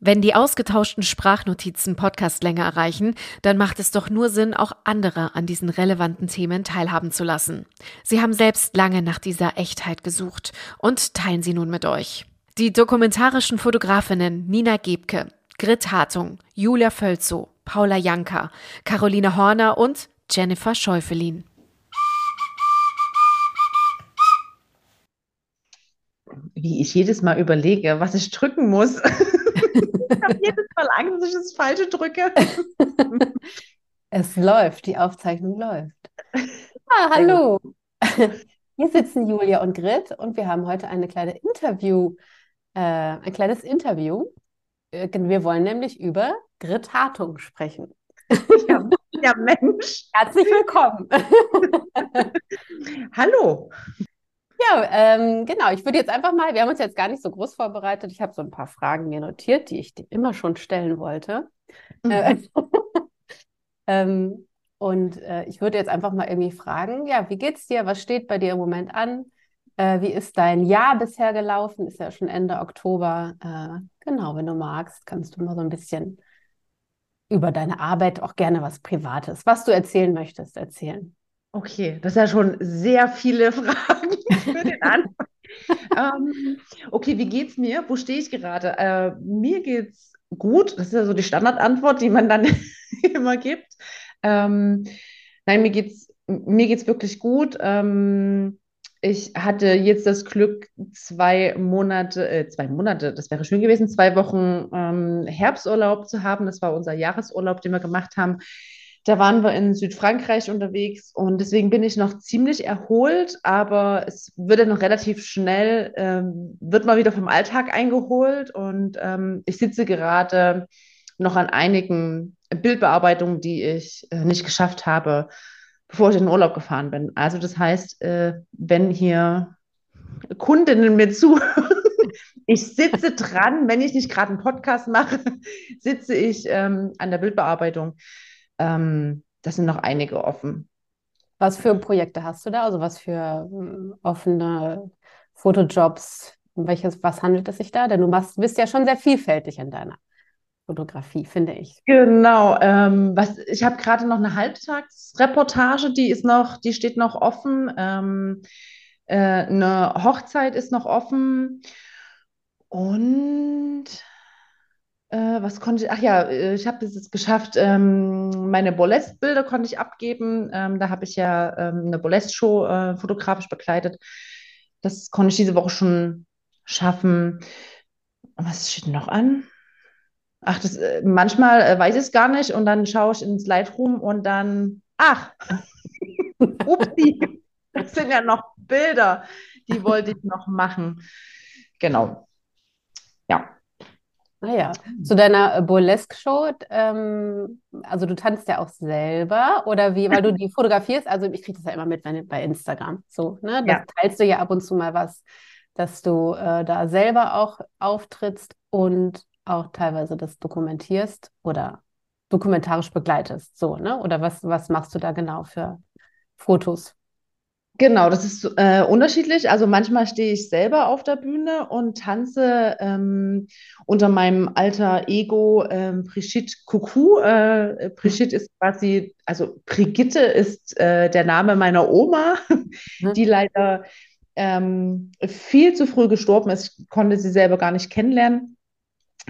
Wenn die ausgetauschten Sprachnotizen Podcastlänge erreichen, dann macht es doch nur Sinn, auch andere an diesen relevanten Themen teilhaben zu lassen. Sie haben selbst lange nach dieser Echtheit gesucht und teilen sie nun mit euch. Die dokumentarischen Fotografinnen Nina Gebke, Grit Hartung, Julia Völzow, Paula Janka, Caroline Horner und Jennifer Schäufelin. Wie ich jedes Mal überlege, was ich drücken muss. ich habe jedes Mal Angst, dass ich das Falsche drücke. es läuft, die Aufzeichnung läuft. Ah, hallo. Hier sitzen Julia und Grit und wir haben heute eine kleine Interview, äh, ein kleines Interview. Äh, wir wollen nämlich über Grit Hartung sprechen. Ja, ja Mensch. Herzlich willkommen. Hallo. Ja, ähm, genau. Ich würde jetzt einfach mal, wir haben uns jetzt gar nicht so groß vorbereitet. Ich habe so ein paar Fragen mir notiert, die ich dir immer schon stellen wollte. Mhm. Äh, ähm, und äh, ich würde jetzt einfach mal irgendwie fragen, ja, wie geht's dir? Was steht bei dir im Moment an? Äh, wie ist dein Jahr bisher gelaufen? Ist ja schon Ende Oktober. Äh, genau, wenn du magst, kannst du mal so ein bisschen über deine Arbeit, auch gerne was Privates, was du erzählen möchtest, erzählen. Okay, das ist ja schon sehr viele Fragen für den Anfang. ähm, okay, wie geht's mir? Wo stehe ich gerade? Äh, mir geht's gut. Das ist ja so die Standardantwort, die man dann immer gibt. Ähm, nein, mir geht's mir geht's wirklich gut. Ähm, ich hatte jetzt das Glück, zwei Monate, äh, zwei Monate, das wäre schön gewesen, zwei Wochen ähm, Herbsturlaub zu haben. Das war unser Jahresurlaub, den wir gemacht haben da waren wir in Südfrankreich unterwegs und deswegen bin ich noch ziemlich erholt, aber es wird dann noch relativ schnell, ähm, wird mal wieder vom Alltag eingeholt und ähm, ich sitze gerade noch an einigen Bildbearbeitungen, die ich äh, nicht geschafft habe, bevor ich in den Urlaub gefahren bin. Also das heißt, äh, wenn hier Kundinnen mir zuhören, ich sitze dran, wenn ich nicht gerade einen Podcast mache, sitze ich ähm, an der Bildbearbeitung. Ähm, das sind noch einige offen. Was für Projekte hast du da? Also was für äh, offene Fotojobs? Um welches, was handelt es sich da? Denn du machst, bist ja schon sehr vielfältig in deiner Fotografie, finde ich. Genau. Ähm, was, ich habe gerade noch eine Halbtagsreportage, die ist noch, die steht noch offen. Ähm, äh, eine Hochzeit ist noch offen. Und äh, was konnte ich? Ach ja, äh, ich habe es geschafft. Ähm, meine Burlesque-Bilder konnte ich abgeben. Ähm, da habe ich ja ähm, eine Burlesque-Show äh, fotografisch begleitet. Das konnte ich diese Woche schon schaffen. Was steht noch an? Ach, das, äh, manchmal äh, weiß ich es gar nicht und dann schaue ich ins Lightroom und dann, ach, upsi, das sind ja noch Bilder, die wollte ich noch machen. Genau. Ja. Naja, ah zu deiner äh, Burlesque-Show, ähm, also du tanzt ja auch selber oder wie, weil du die fotografierst, also ich kriege das ja immer mit wenn, bei Instagram, so, ne? Da ja. teilst du ja ab und zu mal was, dass du äh, da selber auch auftrittst und auch teilweise das dokumentierst oder dokumentarisch begleitest, so, ne? Oder was, was machst du da genau für Fotos? Genau, das ist äh, unterschiedlich. Also manchmal stehe ich selber auf der Bühne und tanze ähm, unter meinem alter Ego ähm, Brigitte Coucou. Äh, Brigitte ist quasi, also Brigitte ist äh, der Name meiner Oma, mhm. die leider ähm, viel zu früh gestorben ist. Ich konnte sie selber gar nicht kennenlernen.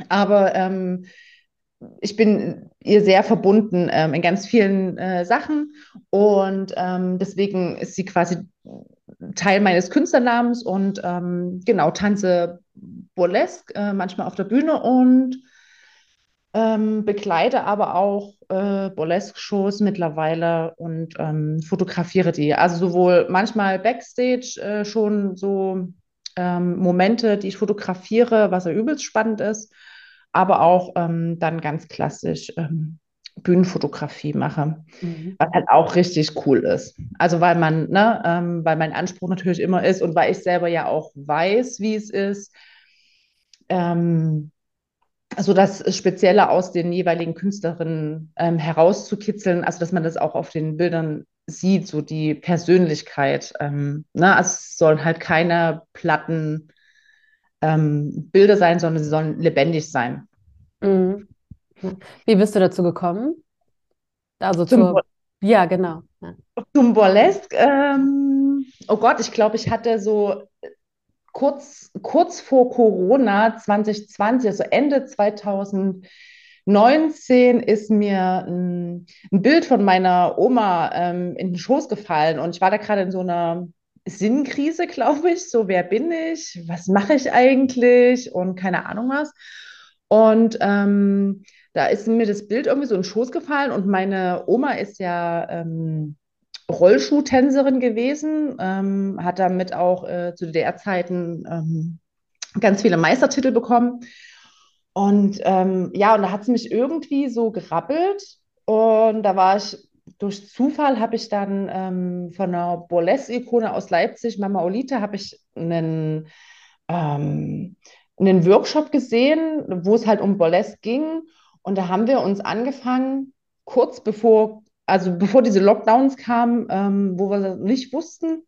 Aber ähm, ich bin ihr sehr verbunden ähm, in ganz vielen äh, Sachen und ähm, deswegen ist sie quasi Teil meines Künstlernamens und ähm, genau tanze Burlesque, äh, manchmal auf der Bühne und ähm, begleite aber auch äh, Burlesque-Shows mittlerweile und ähm, fotografiere die. Also sowohl manchmal Backstage äh, schon so ähm, Momente, die ich fotografiere, was ja übelst spannend ist aber auch ähm, dann ganz klassisch ähm, Bühnenfotografie mache, mhm. was halt auch richtig cool ist. Also weil man, ne, ähm, weil mein Anspruch natürlich immer ist und weil ich selber ja auch weiß, wie es ist, ähm, so das Spezielle aus den jeweiligen Künstlerinnen ähm, herauszukitzeln, also dass man das auch auf den Bildern sieht, so die Persönlichkeit. Ähm, ne? Also es sollen halt keine platten ähm, Bilder sein, sondern sie sollen lebendig sein. Mhm. Wie bist du dazu gekommen? Also Zum, zur, ja, genau. Ja. zum Burlesque, ähm, oh Gott, ich glaube, ich hatte so kurz, kurz vor Corona 2020, also Ende 2019, ist mir ein, ein Bild von meiner Oma ähm, in den Schoß gefallen und ich war da gerade in so einer Sinnkrise, glaube ich. So, wer bin ich? Was mache ich eigentlich? Und keine Ahnung was. Und ähm, da ist mir das Bild irgendwie so in den Schoß gefallen und meine Oma ist ja ähm, Rollschuhtänzerin gewesen, ähm, hat damit auch äh, zu DDR-Zeiten ähm, ganz viele Meistertitel bekommen. Und ähm, ja, und da hat sie mich irgendwie so gerappelt. Und da war ich, durch Zufall habe ich dann ähm, von einer Burlesque-Ikone aus Leipzig, Mama Olita, habe ich einen, ähm, einen Workshop gesehen, wo es halt um Burlesque ging. Und da haben wir uns angefangen, kurz bevor, also bevor diese Lockdowns kamen, ähm, wo wir das nicht wussten,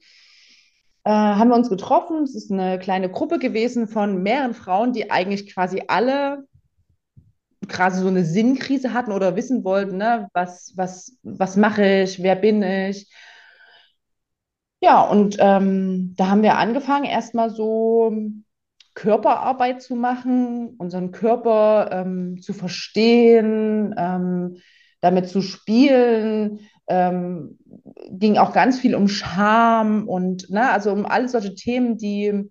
äh, haben wir uns getroffen. Es ist eine kleine Gruppe gewesen von mehreren Frauen, die eigentlich quasi alle quasi so eine Sinnkrise hatten oder wissen wollten, ne, was, was, was mache ich, wer bin ich. Ja, und ähm, da haben wir angefangen, erstmal so Körperarbeit zu machen, unseren Körper ähm, zu verstehen, ähm, damit zu spielen. Ähm, ging auch ganz viel um Scham und ne, also um alle solche Themen, die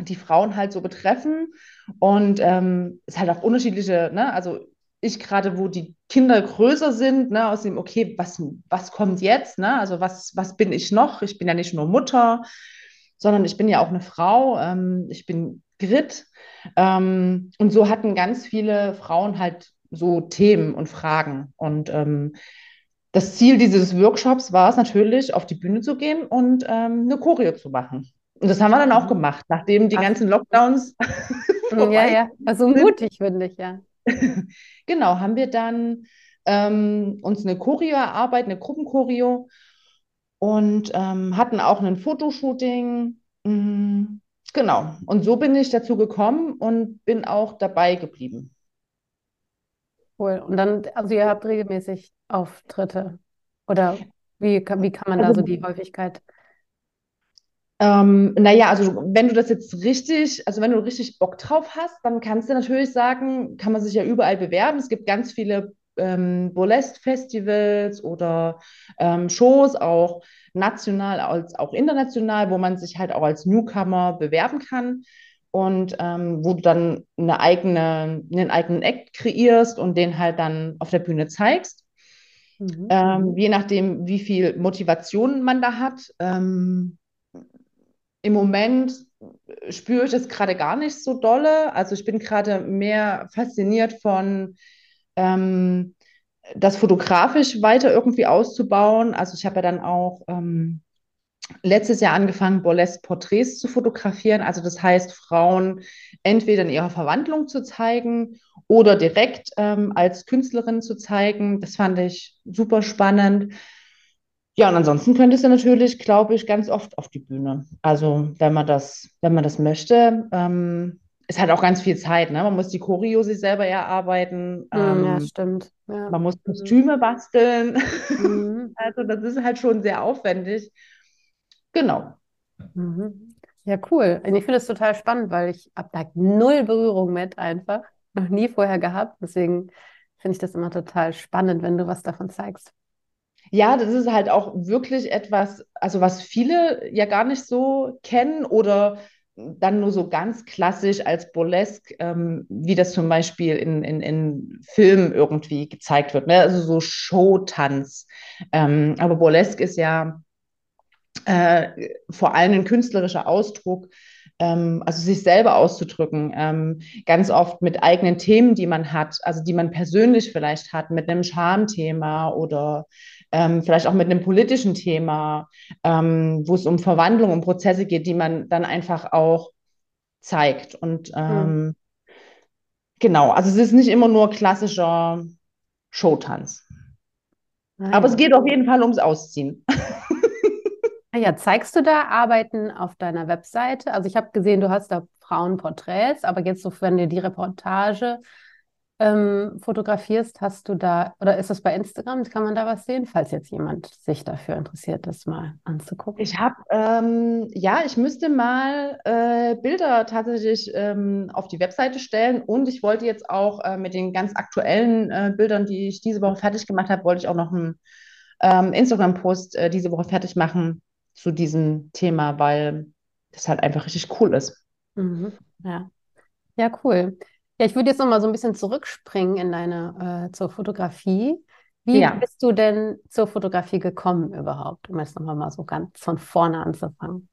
die Frauen halt so betreffen. Und ähm, es halt auch unterschiedliche, ne, also ich gerade, wo die Kinder größer sind, ne, aus dem, okay, was, was kommt jetzt, ne? Also was, was bin ich noch? Ich bin ja nicht nur Mutter, sondern ich bin ja auch eine Frau, ähm, ich bin Grit. Ähm, und so hatten ganz viele Frauen halt so Themen und Fragen. Und ähm, das Ziel dieses Workshops war es natürlich, auf die Bühne zu gehen und ähm, eine Choreo zu machen. Und das haben wir dann auch gemacht, nachdem die Ach. ganzen Lockdowns Ja, ja. Also mutig, finde ich, ja. Genau, haben wir dann ähm, uns eine Choreo erarbeitet, eine Gruppenchoreo und ähm, hatten auch ein Fotoshooting. Mm, genau, und so bin ich dazu gekommen und bin auch dabei geblieben. Cool. Und dann, also ihr habt regelmäßig Auftritte. Oder wie, kann- wie kann man da Also so die Häufigkeit? Ähm, naja, also wenn du das jetzt richtig, also wenn du richtig Bock drauf hast, dann kannst du natürlich sagen, kann man sich ja überall bewerben. Es gibt ganz viele ähm, Burlesque-Festivals oder ähm, Shows, auch national als auch international, wo man sich halt auch als Newcomer bewerben kann und ähm, wo du dann eine eigene, einen eigenen Act kreierst und den halt dann auf der Bühne zeigst. Mhm. Ähm, je nachdem, wie viel Motivation man da hat. Ähm, im Moment spüre ich es gerade gar nicht so dolle. Also ich bin gerade mehr fasziniert von ähm, das fotografisch weiter irgendwie auszubauen. Also ich habe ja dann auch ähm, letztes Jahr angefangen, Burlesque-Porträts zu fotografieren. Also das heißt, Frauen entweder in ihrer Verwandlung zu zeigen oder direkt ähm, als Künstlerin zu zeigen. Das fand ich super spannend. Ja, und ansonsten könntest du natürlich, glaube ich, ganz oft auf die Bühne. Also, wenn man das, wenn man das möchte, ähm, es hat auch ganz viel Zeit, ne? Man muss die Choreo sich selber erarbeiten, ja, ähm, stimmt. Ja. man muss Mhm. Kostüme basteln. Mhm. Also, das ist halt schon sehr aufwendig. Genau. Mhm. Ja, cool. Und ich finde es total spannend, weil ich habe da null Berührung mit einfach. Noch nie vorher gehabt. Deswegen finde ich das immer total spannend, wenn du was davon zeigst. Ja, das ist halt auch wirklich etwas, also was viele ja gar nicht so kennen oder dann nur so ganz klassisch als Burlesque, ähm, wie das zum Beispiel in, in, in Filmen irgendwie gezeigt wird, ne? Also so Showtanz. Ähm, aber Burlesque ist ja äh, vor allem ein künstlerischer Ausdruck, ähm, also sich selber auszudrücken, ähm, ganz oft mit eigenen Themen, die man hat, also die man persönlich vielleicht hat, mit einem Schamthema oder ähm, vielleicht auch mit einem politischen Thema, ähm, wo es um Verwandlung, um Prozesse geht, die man dann einfach auch zeigt. Und Hm. ähm, genau, also es ist nicht immer nur klassischer Showtanz. Ah, Aber es geht auf jeden Fall ums Ausziehen. Ah ja, zeigst du da Arbeiten auf deiner Webseite? Also ich habe gesehen, du hast da Frauenporträts, aber jetzt so, wenn dir die Reportage ähm, fotografierst, hast du da, oder ist das bei Instagram? Kann man da was sehen, falls jetzt jemand sich dafür interessiert, das mal anzugucken? Ich habe, ähm, ja, ich müsste mal äh, Bilder tatsächlich ähm, auf die Webseite stellen und ich wollte jetzt auch äh, mit den ganz aktuellen äh, Bildern, die ich diese Woche fertig gemacht habe, wollte ich auch noch einen ähm, Instagram-Post äh, diese Woche fertig machen zu diesem Thema, weil das halt einfach richtig cool ist. Mhm. Ja. Ja, cool. Ja, ich würde jetzt noch mal so ein bisschen zurückspringen in deine, äh, zur Fotografie. Wie Ja. bist du denn zur Fotografie gekommen überhaupt, um jetzt noch mal so ganz von vorne anzufangen?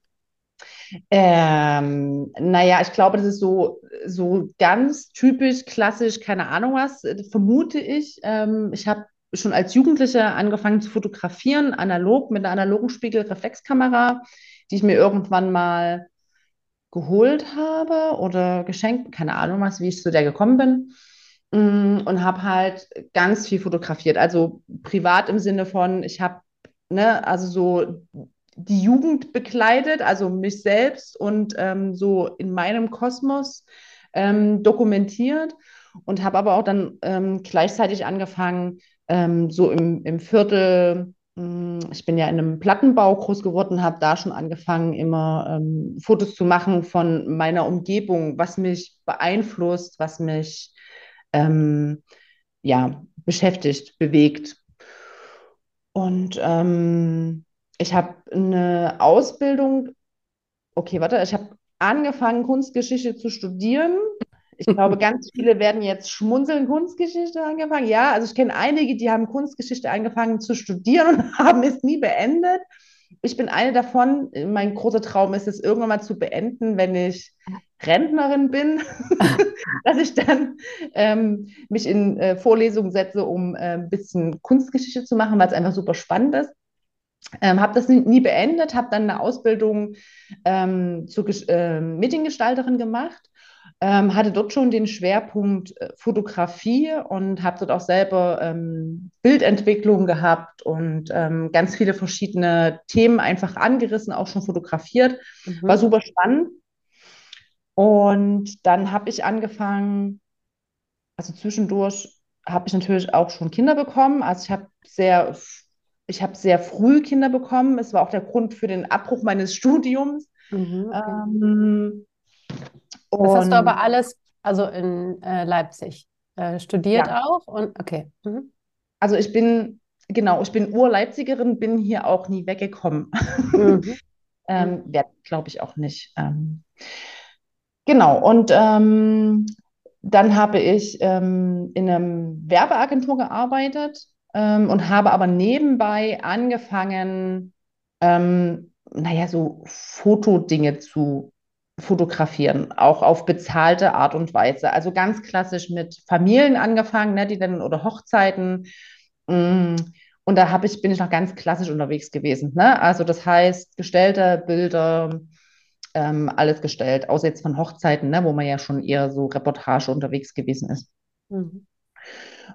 Ähm, naja, ich glaube, das ist so, so ganz typisch, klassisch, keine Ahnung was, äh, vermute ich. Ähm, ich habe schon als Jugendliche angefangen zu fotografieren, analog, mit einer analogen Spiegelreflexkamera, die ich mir irgendwann mal geholt habe oder geschenkt, keine Ahnung was, wie ich zu der gekommen bin. Mm, Und habe halt ganz viel fotografiert. Also privat im Sinne von, ich habe, ne, also so die Jugend bekleidet, also mich selbst und ähm, so in meinem Kosmos ähm, dokumentiert und habe aber auch dann ähm, gleichzeitig angefangen, ähm, so im, im Viertel, ich bin ja in einem Plattenbau groß geworden, habe da schon angefangen, immer ähm, Fotos zu machen von meiner Umgebung, was mich beeinflusst, was mich ähm, ja, beschäftigt, bewegt. Und ähm, ich habe eine Ausbildung, okay, warte, ich habe angefangen, Kunstgeschichte zu studieren. Ich glaube, ganz viele werden jetzt schmunzeln, Kunstgeschichte angefangen. Ja, also ich kenne einige, die haben Kunstgeschichte angefangen zu studieren und haben es nie beendet. Ich bin eine davon. Mein großer Traum ist es, irgendwann mal zu beenden, wenn ich Rentnerin bin, dass ich dann ähm, mich in äh, Vorlesungen setze, um äh, ein bisschen Kunstgeschichte zu machen, weil es einfach super spannend ist. Ähm, habe das nie, nie beendet, habe dann eine Ausbildung ähm, zur ähm, Mediengestalterin gemacht, ähm, hatte dort schon den Schwerpunkt äh, Fotografie und habe dort auch selber ähm, Bildentwicklung gehabt und ähm, ganz viele verschiedene Themen einfach angerissen, auch schon fotografiert. War Mhm. super spannend. Und dann habe ich angefangen, also zwischendurch habe ich natürlich auch schon Kinder bekommen. Also ich habe sehr, ich habe sehr früh Kinder bekommen. Es war auch der Grund für den Abbruch meines Studiums. Mhm, okay. Ähm, Das hast du aber und alles, also in äh, Leipzig, äh, studiert ja, auch und okay. Mhm. also ich bin, genau, ich bin Ur-Leipzigerin, bin hier auch nie weggekommen. Mhm. Ähm, glaube ich, auch nicht. Ähm, genau, und ähm, dann habe ich ähm, in einem Werbeagentur gearbeitet ähm, und habe aber nebenbei angefangen, ähm, naja, so Fotodinge zu fotografieren, auch auf bezahlte Art und Weise. Also ganz klassisch mit Familien angefangen, ne, die dann oder Hochzeiten. Mm, Und da habe ich, bin ich noch ganz klassisch unterwegs gewesen. Ne? Also das heißt, gestellte Bilder, ähm, alles gestellt, außer jetzt von Hochzeiten, ne, wo man ja schon eher so Reportage unterwegs gewesen ist. Mhm.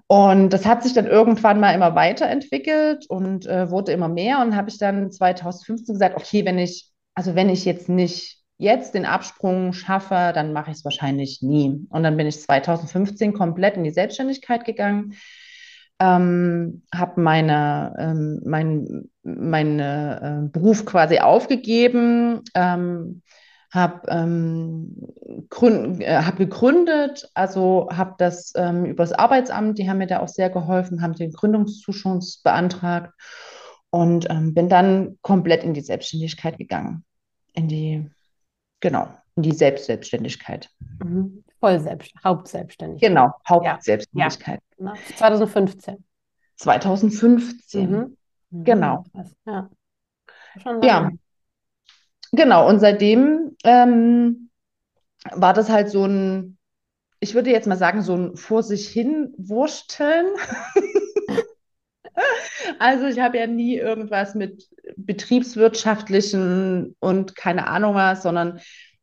Und das hat sich dann irgendwann mal immer weiterentwickelt und äh, wurde immer mehr. Und habe ich dann 2015 gesagt, okay, wenn ich, also wenn ich jetzt nicht jetzt den Absprung schaffe, dann mache ich es wahrscheinlich nie. Und dann bin ich 2015 komplett in die Selbstständigkeit gegangen, ähm, habe meine, ähm, mein, meine äh, Beruf quasi aufgegeben, ähm, habe ähm, gründ, äh, hab gegründet, also habe das ähm, über das Arbeitsamt, die haben mir da auch sehr geholfen, haben den Gründungszuschuss beantragt und ähm, bin dann komplett in die Selbstständigkeit gegangen. In die, genau, in die Selbstselbstständigkeit. Mhm. Voll selbst, Hauptselbstständigkeit. Genau, Ja, ja, Hauptselbstständigkeit. ne? 2015. 2015, Mhm. genau. Ja, Ja, genau. Und seitdem ähm, war das halt so ein, ich würde jetzt mal sagen, so ein vor sich hin wursteln. Also ich habe ja nie irgendwas mit betriebswirtschaftlichen und keine Ahnung was, sondern,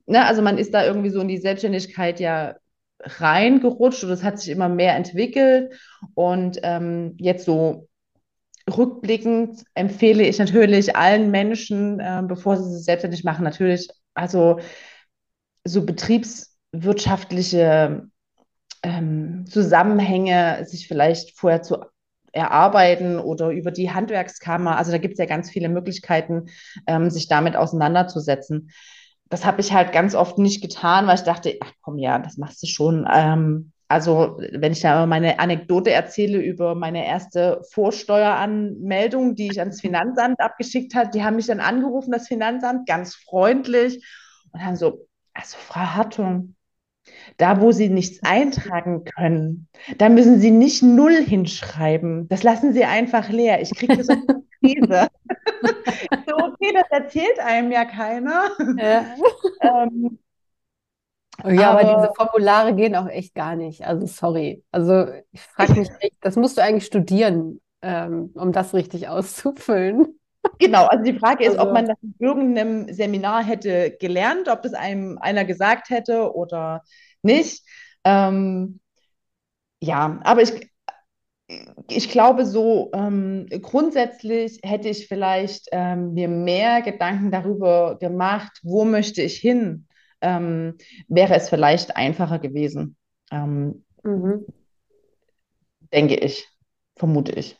ne, also man ist da irgendwie so in die Selbstständigkeit ja reingerutscht und es hat sich immer mehr entwickelt. Und ähm, jetzt so rückblickend empfehle ich natürlich allen Menschen, äh, bevor sie sich selbstständig machen, natürlich, also so betriebswirtschaftliche ähm, Zusammenhänge sich vielleicht vorher zu erarbeiten oder über die Handwerkskammer. Also da gibt es ja ganz viele Möglichkeiten, ähm, sich damit auseinanderzusetzen. Das habe ich halt ganz oft nicht getan, weil ich dachte, ach komm, ja, das machst du schon. Ähm, also wenn ich da meine Anekdote erzähle über meine erste Vorsteueranmeldung, die ich ans Finanzamt abgeschickt habe, die haben mich dann angerufen, das Finanzamt, ganz freundlich und haben so, also Frau Hartung, da, wo Sie nichts eintragen können, da müssen Sie nicht Null hinschreiben. Das lassen Sie einfach leer. Ich kriege das auf die Krise. so, okay, das erzählt einem ja keiner. Ja. ähm, ja, aber, aber, diese Formulare gehen auch echt gar nicht. Also sorry. Also ich frage mich echt, das musst du eigentlich studieren, ähm, um das richtig auszufüllen. Genau, also die Frage ist, also, ob man das in irgendeinem Seminar hätte gelernt, ob das einem einer gesagt hätte oder nicht. Ähm, ja, aber ich, ich glaube, so ähm, grundsätzlich hätte ich vielleicht ähm, mir mehr Gedanken darüber gemacht, wo möchte ich hin, ähm, wäre es vielleicht einfacher gewesen. Ähm, mhm. Denke ich, vermute ich.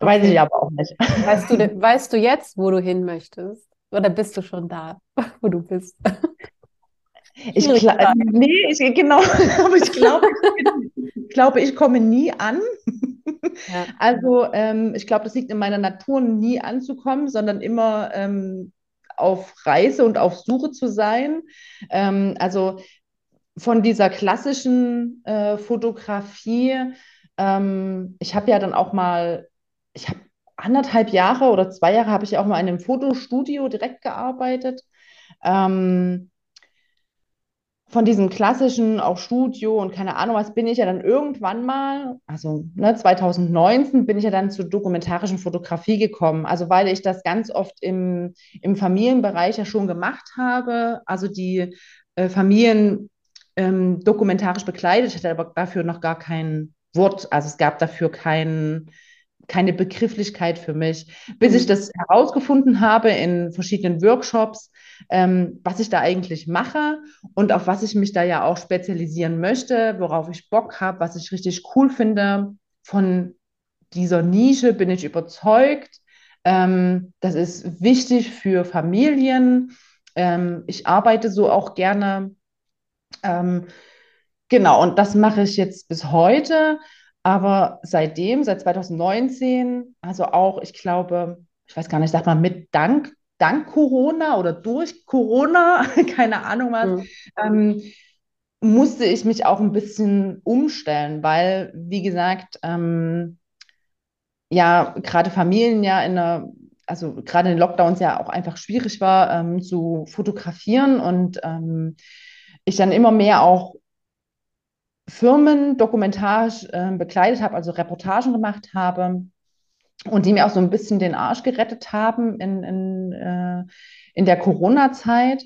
Weiß ich aber auch nicht. Weißt du, weißt du jetzt, wo du hin möchtest? Oder bist du schon da, wo du bist? Ich glaube, nee, ich, genau, aber ich glaube, ich glaube, ich komme nie an. Ja. Also ähm, ich glaube, das liegt in meiner Natur, nie anzukommen, sondern immer ähm, auf Reise und auf Suche zu sein. Ähm, also von dieser klassischen äh, Fotografie, ähm, ich habe ja dann auch mal, ich habe anderthalb Jahre oder zwei Jahre habe ich auch mal in einem Fotostudio direkt gearbeitet. Ähm, von diesem klassischen auch Studio und keine Ahnung was bin ich ja dann irgendwann mal, also ne, 2019 bin ich ja dann zur dokumentarischen Fotografie gekommen. Also weil ich das ganz oft im, im Familienbereich ja schon gemacht habe, also die äh, Familien ähm, dokumentarisch begleitet, ich hatte aber dafür noch gar kein Wort, also es gab dafür kein, keine Begrifflichkeit für mich, bis mhm. ich das herausgefunden habe in verschiedenen Workshops ähm, was ich da eigentlich mache und auf was ich mich da ja auch spezialisieren möchte, worauf ich Bock habe, was ich richtig cool finde. Von dieser Nische bin ich überzeugt. Ähm, das ist wichtig für Familien. Ähm, ich arbeite so auch gerne. Ähm, genau, und das mache ich jetzt bis heute. Aber seitdem, seit 2019, also auch, ich glaube, ich weiß gar nicht, sag mal, mit Dank dank Corona oder durch Corona, keine Ahnung was, mhm. ähm, musste ich mich auch ein bisschen umstellen, weil, wie gesagt, ähm, ja, gerade Familien ja in einer, also gerade in den Lockdowns ja auch einfach schwierig war ähm, zu fotografieren und ähm, ich dann immer mehr auch Firmen dokumentarisch äh, begleitet habe, also Reportagen gemacht habe und die mir auch so ein bisschen den Arsch gerettet haben in, in, äh, in der Corona-Zeit.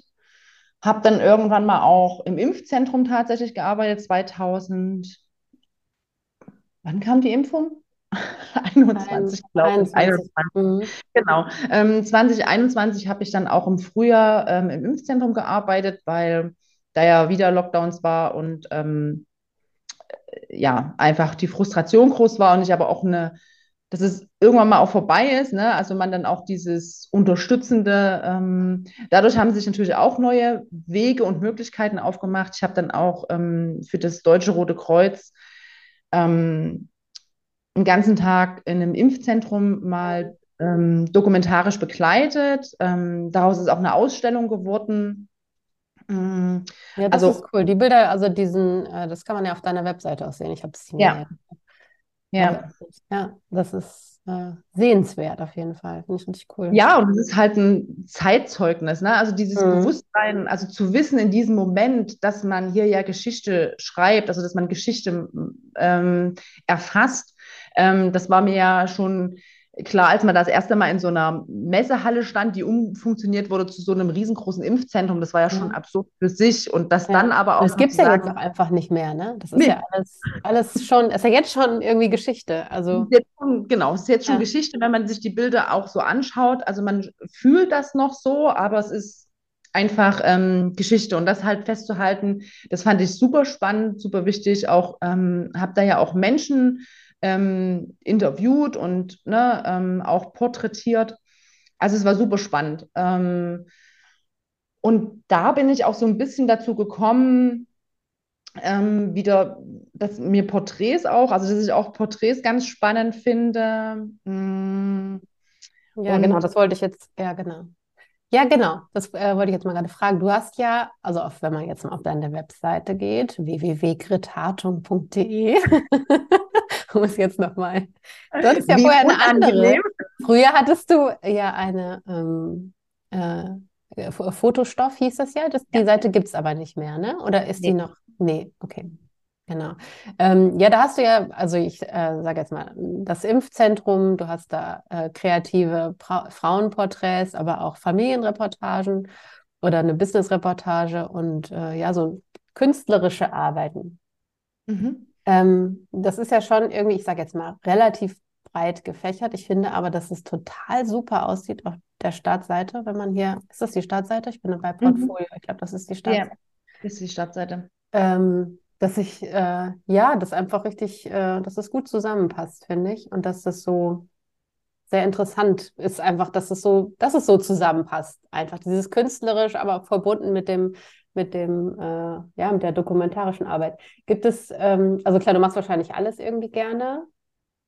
Habe dann irgendwann mal auch im Impfzentrum tatsächlich gearbeitet, 2000. Wann kam die Impfung? 21, glaube ich. 21. Mhm. Genau. Ähm, 2021 habe ich dann auch im Frühjahr ähm, im Impfzentrum gearbeitet, weil da ja wieder Lockdowns war und ähm, ja, einfach die Frustration groß war und ich aber auch eine dass es irgendwann mal auch vorbei ist, ne? also man dann auch dieses Unterstützende, ähm, dadurch haben sich natürlich auch neue Wege und Möglichkeiten aufgemacht. Ich habe dann auch ähm, für das Deutsche Rote Kreuz ähm, einen ganzen Tag in einem Impfzentrum mal ähm, dokumentarisch begleitet. Ähm, daraus ist auch eine Ausstellung geworden. Mm, ja, das also, ist cool. Die Bilder, also diesen, äh, das kann man ja auf deiner Webseite auch sehen. Ich habe es hier. Ja. Ja. Ja, das ist äh, sehenswert auf jeden Fall. Finde ich richtig cool. Ja, und es ist halt ein Zeitzeugnis, ne? Also dieses mhm. Bewusstsein, also zu wissen in diesem Moment, dass man hier ja Geschichte schreibt, also dass man Geschichte ähm, erfasst, ähm, das war mir ja schon klar, als man das erste Mal in so einer Messehalle stand, die umfunktioniert wurde zu so einem riesengroßen Impfzentrum, das war ja schon mhm. absurd für sich. Und das ja. dann aber auch. Das gibt es ja jetzt auch einfach nicht mehr, ne? Das ist nee. ja alles, alles schon, ist ja jetzt schon irgendwie Geschichte. Also. Schon, genau, es ist jetzt schon ja. Geschichte, wenn man sich die Bilder auch so anschaut. Also man fühlt das noch so, aber es ist einfach ähm, Geschichte und das halt festzuhalten, das fand ich super spannend, super wichtig. Auch ähm, habe da ja auch Menschen ähm, interviewt und ne, ähm, auch porträtiert. Also es war super spannend. Ähm, und da bin ich auch so ein bisschen dazu gekommen, ähm, wieder, dass mir Porträts auch, also dass ich auch Porträts ganz spannend finde. Mm. Ja, und genau, das wollte ich jetzt, ja, genau. Ja, genau. Das äh, wollte ich jetzt mal gerade fragen. Du hast ja, also auf, wenn man jetzt mal auf deine Webseite geht, www.grithartung.de, muss jetzt nochmal. Du hattest ja Wie vorher eine andere. Früher hattest du ja eine ähm, äh, Fotostoff, hieß das ja. Das, ja. Die Seite gibt es aber nicht mehr, ne? Oder ist nee. die noch? Nee, okay. Genau. Ähm, ja, da hast du ja, also ich äh, sage jetzt mal, das Impfzentrum, du hast da äh, kreative pra Frauenporträts, aber auch Familienreportagen oder eine Businessreportage und äh, ja, so künstlerische Arbeiten. Mhm. Ähm, das ist ja schon irgendwie, ich sage jetzt mal, relativ breit gefächert. Ich finde aber, dass es total super aussieht auf der Startseite, wenn man hier, ist das die Startseite? Ich bin bei. Portfolio, mhm. ich glaube, das ist die Startseite. Ja, das ist die Startseite. Ähm, dass ich, äh, ja, das einfach richtig, äh, dass es gut zusammenpasst, finde ich. Und dass das so sehr interessant ist, einfach, dass es so, dass es so zusammenpasst. Einfach dieses künstlerisch, aber verbunden mit dem, mit dem, äh, ja, mit der dokumentarischen Arbeit. Gibt es, ähm, also klar, du machst wahrscheinlich alles irgendwie gerne,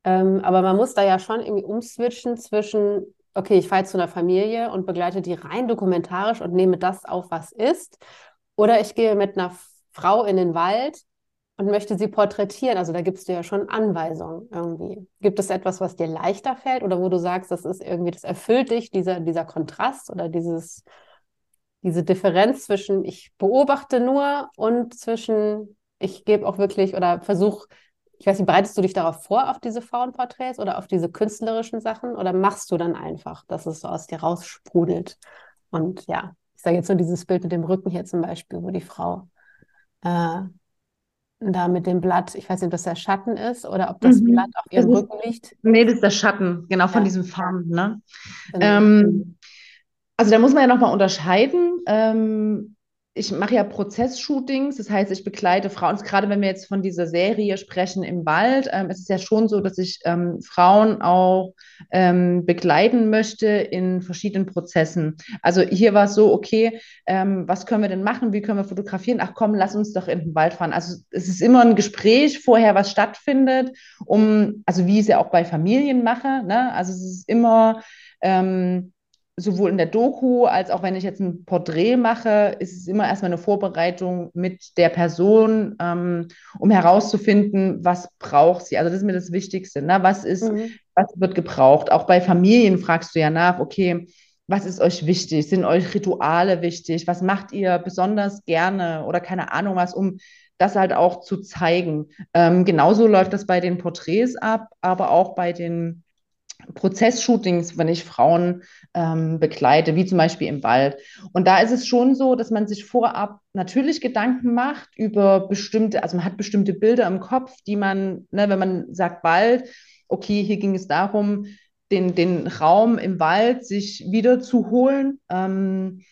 ähm, aber man muss da ja schon irgendwie umswitchen zwischen, okay, ich fahre zu einer Familie und begleite die rein dokumentarisch und nehme das auf, was ist. Oder ich gehe mit einer Frau in den Wald und möchte sie porträtieren. Also da gibst du ja schon Anweisungen irgendwie. Gibt es etwas, was dir leichter fällt oder wo du sagst, das ist irgendwie, das erfüllt dich, dieser, dieser Kontrast oder dieses, diese Differenz zwischen ich beobachte nur und zwischen ich gebe auch wirklich oder versuche, ich weiß nicht, bereitest du dich darauf vor, auf diese Frauenporträts oder auf diese künstlerischen Sachen oder machst du dann einfach, dass es so aus dir raussprudelt? Und ja, ich sage jetzt nur dieses Bild mit dem Rücken hier zum Beispiel, wo die Frau äh, da mit dem Blatt, ich weiß nicht, ob das der Schatten ist oder ob das mhm. Blatt auf ihrem Rücken liegt. Nee, das ist der Schatten, genau, von ja. diesem Farben. Ne? Genau. Ähm, also da muss man ja nochmal unterscheiden. Ähm, ich mache ja Prozessshootings, das heißt, ich begleite Frauen, gerade wenn wir jetzt von dieser Serie sprechen im Wald, ähm, es ist ja schon so, dass ich ähm, Frauen auch ähm, begleiten möchte in verschiedenen Prozessen. Also hier war es so, okay, ähm, was können wir denn machen, wie können wir fotografieren? Ach komm, lass uns doch in den Wald fahren. Also es ist immer ein Gespräch vorher, was stattfindet, um, also wie ich es ja auch bei Familien mache, ne? also es ist immer, ähm, sowohl in der Doku als auch wenn ich jetzt ein Porträt mache, ist es immer erstmal eine Vorbereitung mit der Person, ähm, um herauszufinden, was braucht sie. Also das ist mir das Wichtigste. Ne? Was ist, mhm. was wird gebraucht? Auch bei Familien fragst du ja nach, okay, was ist euch wichtig? Sind euch Rituale wichtig? Was macht ihr besonders gerne oder keine Ahnung was, um das halt auch zu zeigen? Ähm, genauso läuft das bei den Porträts ab, aber auch bei den Prozessshootings, wenn ich Frauen ähm, begleite, wie zum Beispiel im Wald. Und da ist es schon so, dass man sich vorab natürlich Gedanken macht über bestimmte, also man hat bestimmte Bilder im Kopf, die man, ne, wenn man sagt Wald, okay, hier ging es darum, den, den Raum im Wald sich wieder zu holen. Ähm,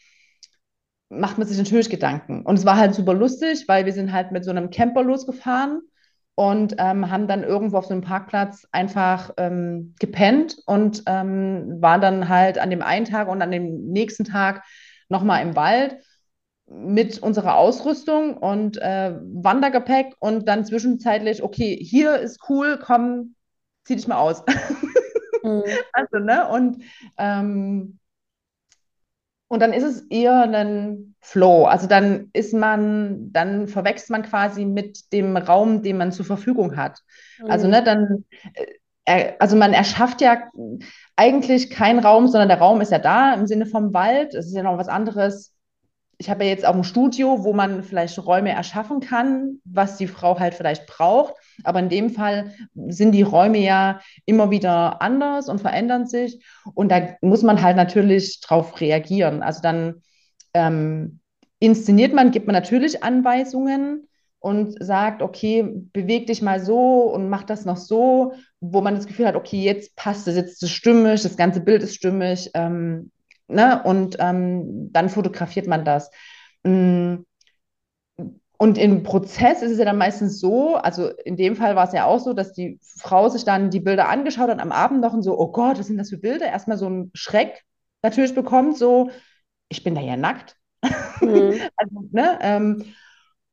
macht man sich natürlich Gedanken. Und es war halt super lustig, weil wir sind halt mit so einem Camper losgefahren und ähm, haben dann irgendwo auf so einem Parkplatz einfach ähm, gepennt und ähm, waren dann halt an dem einen Tag und an dem nächsten Tag nochmal im Wald mit unserer Ausrüstung und äh, Wandergepäck und dann zwischenzeitlich, okay, hier ist cool, komm, zieh dich mal aus. Mhm. Also, ne? Und ähm, und dann ist es eher ein Flow. Also dann ist man, dann verwechselt man quasi mit dem Raum, den man zur Verfügung hat. Mhm. Also ne, dann, äh, also man erschafft ja eigentlich keinen Raum, sondern der Raum ist ja da im Sinne vom Wald. Es ist ja noch was anderes, ich habe ja jetzt auch ein Studio, wo man vielleicht Räume erschaffen kann, was die Frau halt vielleicht braucht. Aber in dem Fall sind die Räume ja immer wieder anders und verändern sich. Und da muss man halt natürlich drauf reagieren. Also dann ähm, inszeniert man, gibt man natürlich Anweisungen und sagt, okay, beweg dich mal so und mach das noch so, wo man das Gefühl hat, okay, jetzt passt es, jetzt ist es stimmig, das ganze Bild ist stimmig. Ähm, ne? Und ähm, dann fotografiert man das. Mm. Und im Prozess ist es ja dann meistens so, also in dem Fall war es ja auch so, dass die Frau sich dann die Bilder angeschaut hat am Abend noch und so, oh Gott, was sind das für Bilder? Erstmal so einen Schreck natürlich bekommt, so, ich bin da ja nackt. Mhm. also, ne, ähm,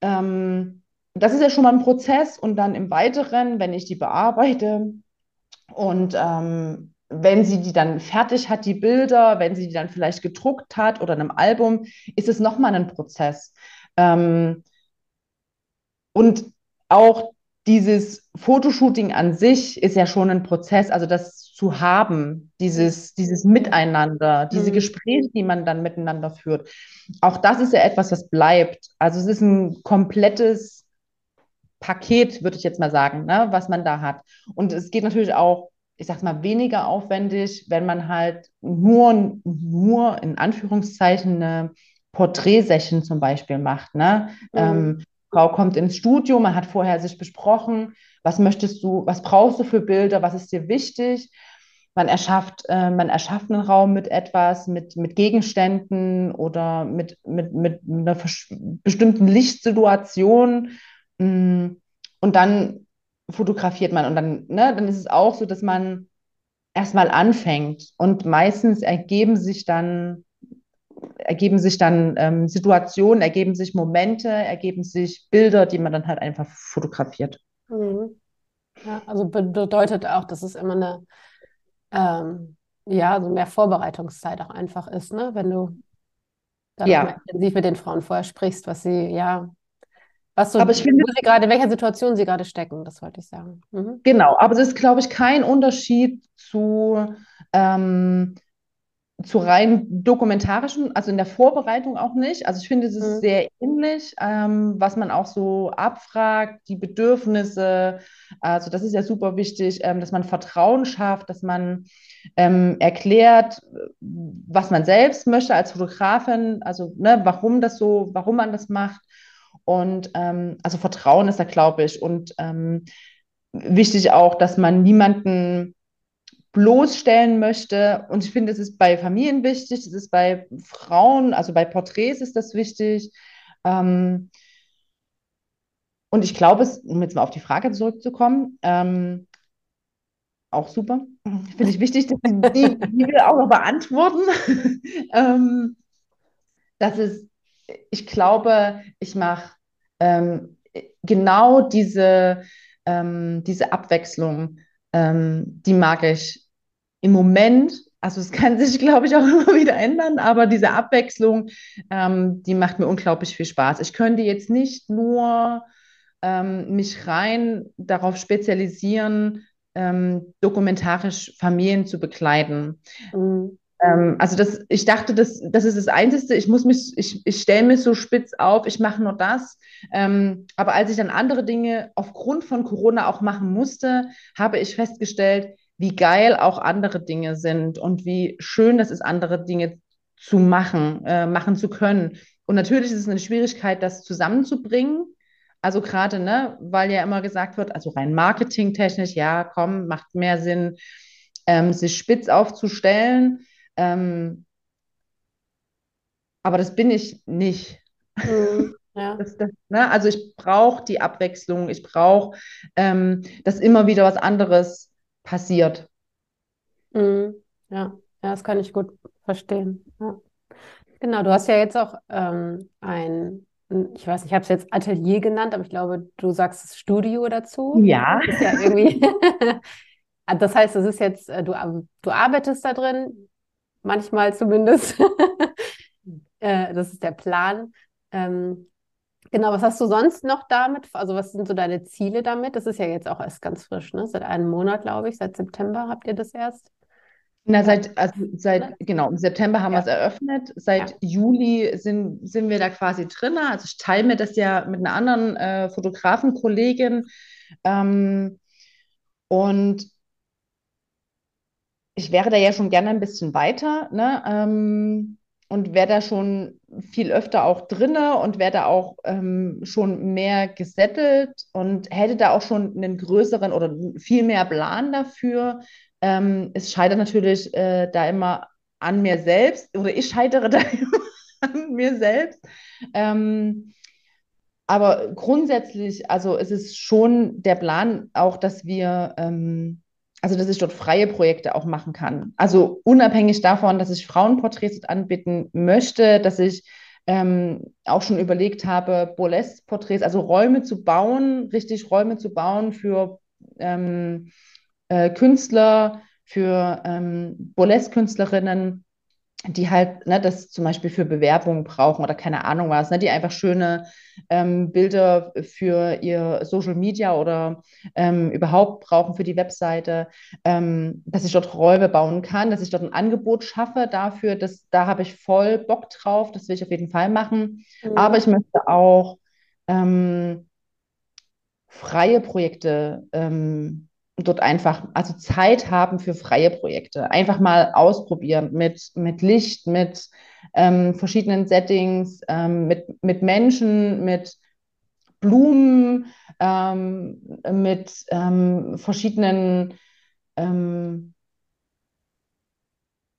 ähm, das ist ja schon mal ein Prozess und dann im Weiteren, wenn ich die bearbeite und ähm, wenn sie die dann fertig hat, die Bilder, wenn sie die dann vielleicht gedruckt hat oder in einem Album, ist es nochmal ein Prozess. Ähm, und auch dieses Fotoshooting an sich ist ja schon ein Prozess, also das zu haben, dieses, dieses Miteinander, diese mhm. Gespräche, die man dann miteinander führt. Auch das ist ja etwas, was bleibt. Also es ist ein komplettes Paket, würde ich jetzt mal sagen, ne, was man da hat. Und es geht natürlich auch, ich sag's mal, weniger aufwendig, wenn man halt nur, nur in Anführungszeichen eine Porträtsession zum Beispiel macht. Ne? Mhm. Ähm, Frau kommt ins Studio, man hat vorher sich besprochen, was möchtest du, was brauchst du für Bilder, was ist dir wichtig. Man erschafft, äh, man erschafft einen Raum mit etwas, mit, mit Gegenständen oder mit, mit, mit einer bestimmten Lichtsituation. Mm, und dann fotografiert man. Und dann, ne, dann ist es auch so, dass man erstmal anfängt. Und meistens ergeben sich dann ergeben sich dann ähm, Situationen, ergeben sich Momente, ergeben sich Bilder, die man dann halt einfach fotografiert. Mhm. Ja, also bedeutet auch, dass es immer eine, ähm, ja, so mehr Vorbereitungszeit auch einfach ist, ne? Wenn du dann ja. intensiv mit den Frauen vorher sprichst, was sie, ja, was so, aber ich finde, sie gerade, in welcher Situation sie gerade stecken, das wollte ich sagen. Mhm. Genau, aber es ist, glaube ich, kein Unterschied zu ähm, zu rein dokumentarischen, also in der Vorbereitung auch nicht. Also ich finde, es ist mhm. sehr ähnlich, ähm, was man auch so abfragt, die Bedürfnisse. Also das ist ja super wichtig, ähm, dass man Vertrauen schafft, dass man ähm, erklärt, was man selbst möchte als Fotografin, also ne, warum das so, warum man das macht. Und ähm, also Vertrauen ist da, glaube ich, und ähm, wichtig auch, dass man niemanden bloßstellen möchte. Und ich finde, es ist bei Familien wichtig, es ist bei Frauen, also bei Porträts ist das wichtig. Ähm, und ich glaube, es, um jetzt mal auf die Frage zurückzukommen, ähm, auch super. Finde ich wichtig, dass die, die wir auch noch beantworten. ähm, das ist, ich glaube, ich mache ähm, genau diese, ähm, diese Abwechslung, ähm, die mag ich im Moment, also es kann sich, glaube ich, auch immer wieder ändern, aber diese Abwechslung, ähm, die macht mir unglaublich viel Spaß. Ich könnte jetzt nicht nur ähm, mich rein darauf spezialisieren, ähm, dokumentarisch Familien zu begleiten. Mhm. Ähm, also das, ich dachte, das, das ist das Einzige. Ich muss mich, ich, ich stelle mich so spitz auf, ich mache nur das. Ähm, aber als ich dann andere Dinge aufgrund von Corona auch machen musste, habe ich festgestellt, wie geil auch andere Dinge sind und wie schön das ist, andere Dinge zu machen, äh, machen zu können. Und natürlich ist es eine Schwierigkeit, das zusammenzubringen. Also gerade, ne, weil ja immer gesagt wird, also rein marketingtechnisch, ja, komm, macht mehr Sinn, ähm, sich spitz aufzustellen. Ähm, aber das bin ich nicht. Mhm, ja. das, das, ne? Also ich brauche die Abwechslung, ich brauche, ähm, dass immer wieder was anderes passiert. Mhm. Ja. ja, das kann ich gut verstehen. Ja. Genau, du hast ja jetzt auch ähm, ein, ich weiß nicht, ich habe es jetzt Atelier genannt, aber ich glaube, du sagst Studio dazu. Ja. Das ja irgendwie. das heißt, es ist jetzt, äh, du, du arbeitest da drin, manchmal zumindest. Äh, das ist der Plan. Ähm, Genau, was hast du sonst noch damit? Also was sind so deine Ziele damit? Das ist ja jetzt auch erst ganz frisch, ne? Seit einem Monat, glaube ich. Seit September habt ihr das erst? Na, seit, also seit, genau, im September haben ja. wir es eröffnet. Seit ja. Juli sind, sind wir da quasi drin. Also ich teile mir das ja mit einer anderen äh, Fotografenkollegin. Ähm, und ich wäre da ja schon gerne ein bisschen weiter. Ne? Ähm, und wäre da schon viel öfter auch drinne und wäre da auch ähm, schon mehr gesettelt und hätte da auch schon einen größeren oder viel mehr Plan dafür. Ähm, es scheitert natürlich äh, da immer an mir selbst oder ich scheitere da immer an mir selbst. Ähm, aber grundsätzlich, also es ist schon der Plan auch, dass wir, ähm, also dass ich dort freie Projekte auch machen kann. Also unabhängig davon, dass ich Frauenporträts anbieten möchte, dass ich ähm, auch schon überlegt habe, Burlesque-Porträts, also Räume zu bauen, richtig Räume zu bauen für ähm, äh, Künstler, für ähm, Burlesque-Künstlerinnen, die halt ne, das zum Beispiel für Bewerbungen brauchen oder keine Ahnung was, ne, die einfach schöne ähm, Bilder für ihr Social Media oder ähm, überhaupt brauchen für die Webseite, ähm, dass ich dort Räume bauen kann, dass ich dort ein Angebot schaffe dafür, dass, da habe ich voll Bock drauf, das will ich auf jeden Fall machen. Mhm. Aber ich möchte auch ähm, freie Projekte ähm, dort einfach, also Zeit haben für freie Projekte. Einfach mal ausprobieren mit, mit Licht, mit ähm, verschiedenen Settings, ähm, mit, mit Menschen, mit Blumen, ähm, mit ähm, verschiedenen, ähm,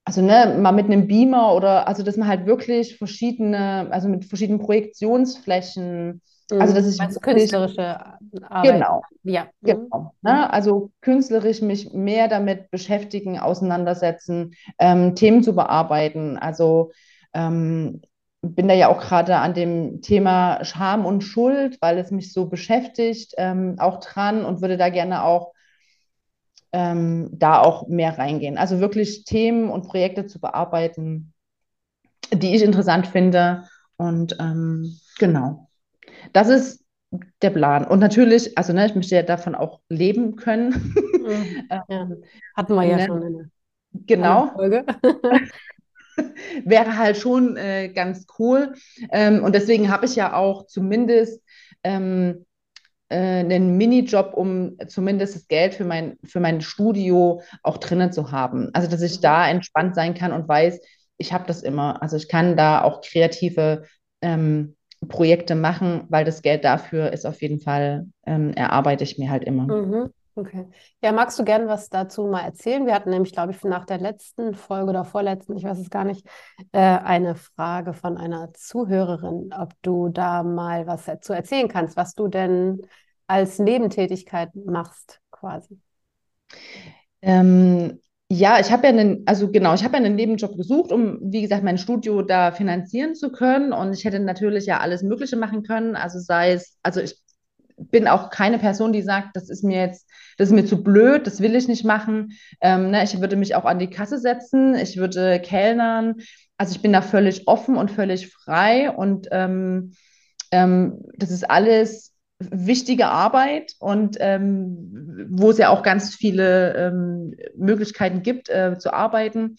also ne, mal mit einem Beamer oder, also dass man halt wirklich verschiedene, also mit verschiedenen Projektionsflächen, also das ist also künstlerische Arbeit. Genau. Ja. Genau. Mhm. Ne? Also künstlerisch mich mehr damit beschäftigen, auseinandersetzen, ähm, Themen zu bearbeiten. Also ähm, bin da ja auch gerade an dem Thema Scham und Schuld, weil es mich so beschäftigt, ähm, auch dran und würde da gerne auch ähm, da auch mehr reingehen. Also wirklich Themen und Projekte zu bearbeiten, die ich interessant finde. Und ähm, genau. Das ist der Plan. Und natürlich, also ne, ich möchte ja davon auch leben können. Mhm. ja. Ähm, Hatten wir ja ne? schon eine, genau. Folge. Wäre halt schon äh, ganz cool. Ähm, und deswegen habe ich ja auch zumindest ähm, äh, einen Minijob, um zumindest das Geld für mein, für mein Studio auch drinnen zu haben. Also, dass ich mhm. da entspannt sein kann und weiß, ich habe das immer. Also, ich kann da auch kreative ähm, Projekte machen, weil das Geld dafür ist auf jeden Fall, ähm, erarbeite ich mir halt immer. Mhm. Okay. Ja, magst du gerne was dazu mal erzählen? Wir hatten nämlich, glaube ich, nach der letzten Folge oder vorletzten, ich weiß es gar nicht, äh, eine Frage von einer Zuhörerin, ob du da mal was zu erzählen kannst, was du denn als Nebentätigkeit machst, quasi. Ähm, ja, ich habe ja einen, also genau, ich habe ja einen Nebenjob gesucht, um, wie gesagt, mein Studio da finanzieren zu können. Und ich hätte natürlich ja alles Mögliche machen können. Also sei es, also ich bin auch keine Person, die sagt, das ist mir jetzt, das ist mir zu blöd, das will ich nicht machen. Ähm, ne, ich würde mich auch an die Kasse setzen, ich würde kellnern. Also ich bin da völlig offen und völlig frei und ähm, ähm, das ist alles wichtige Arbeit und ähm, wo es ja auch ganz viele ähm, Möglichkeiten gibt äh, zu arbeiten.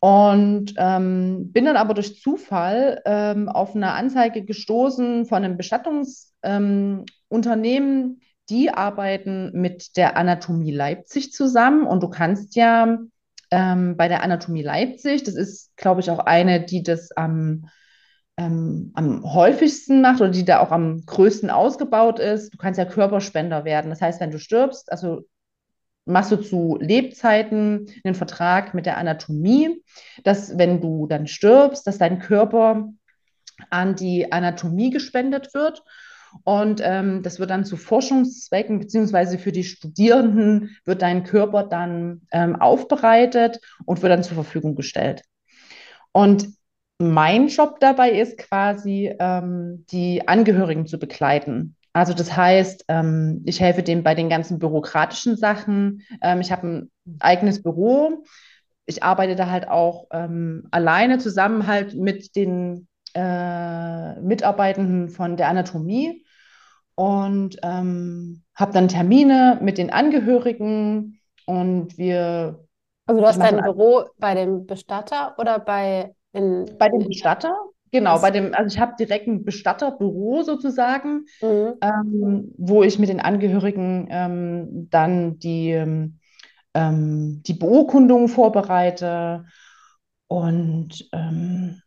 Und ähm, bin dann aber durch Zufall ähm, auf eine Anzeige gestoßen von einem Bestattungsunternehmen. Ähm, die arbeiten mit der Anatomie Leipzig zusammen und du kannst ja ähm, bei der Anatomie Leipzig, das ist, glaube ich, auch eine, die das am ähm, am häufigsten macht oder die da auch am größten ausgebaut ist. Du kannst ja Körperspender werden. Das heißt, wenn du stirbst, also machst du zu Lebzeiten einen Vertrag mit der Anatomie, dass wenn du dann stirbst, dass dein Körper an die Anatomie gespendet wird. Und ähm, das wird dann zu Forschungszwecken, beziehungsweise für die Studierenden wird dein Körper dann ähm, aufbereitet und wird dann zur Verfügung gestellt. Und mein Job dabei ist quasi, ähm, die Angehörigen zu begleiten. Also das heißt, ähm, ich helfe dem bei den ganzen bürokratischen Sachen. Ähm, ich habe ein eigenes Büro. Ich arbeite da halt auch ähm, alleine zusammen halt mit den äh, Mitarbeitenden von der Anatomie und ähm, habe dann Termine mit den Angehörigen und wir. Also du hast dein Büro bei dem Bestatter oder bei in, bei dem Bestatter? Genau, Was? bei dem, also ich habe direkt ein Bestatterbüro sozusagen, mhm. ähm, wo ich mit den Angehörigen ähm, dann die, ähm, die Beurkundung vorbereite und ähm,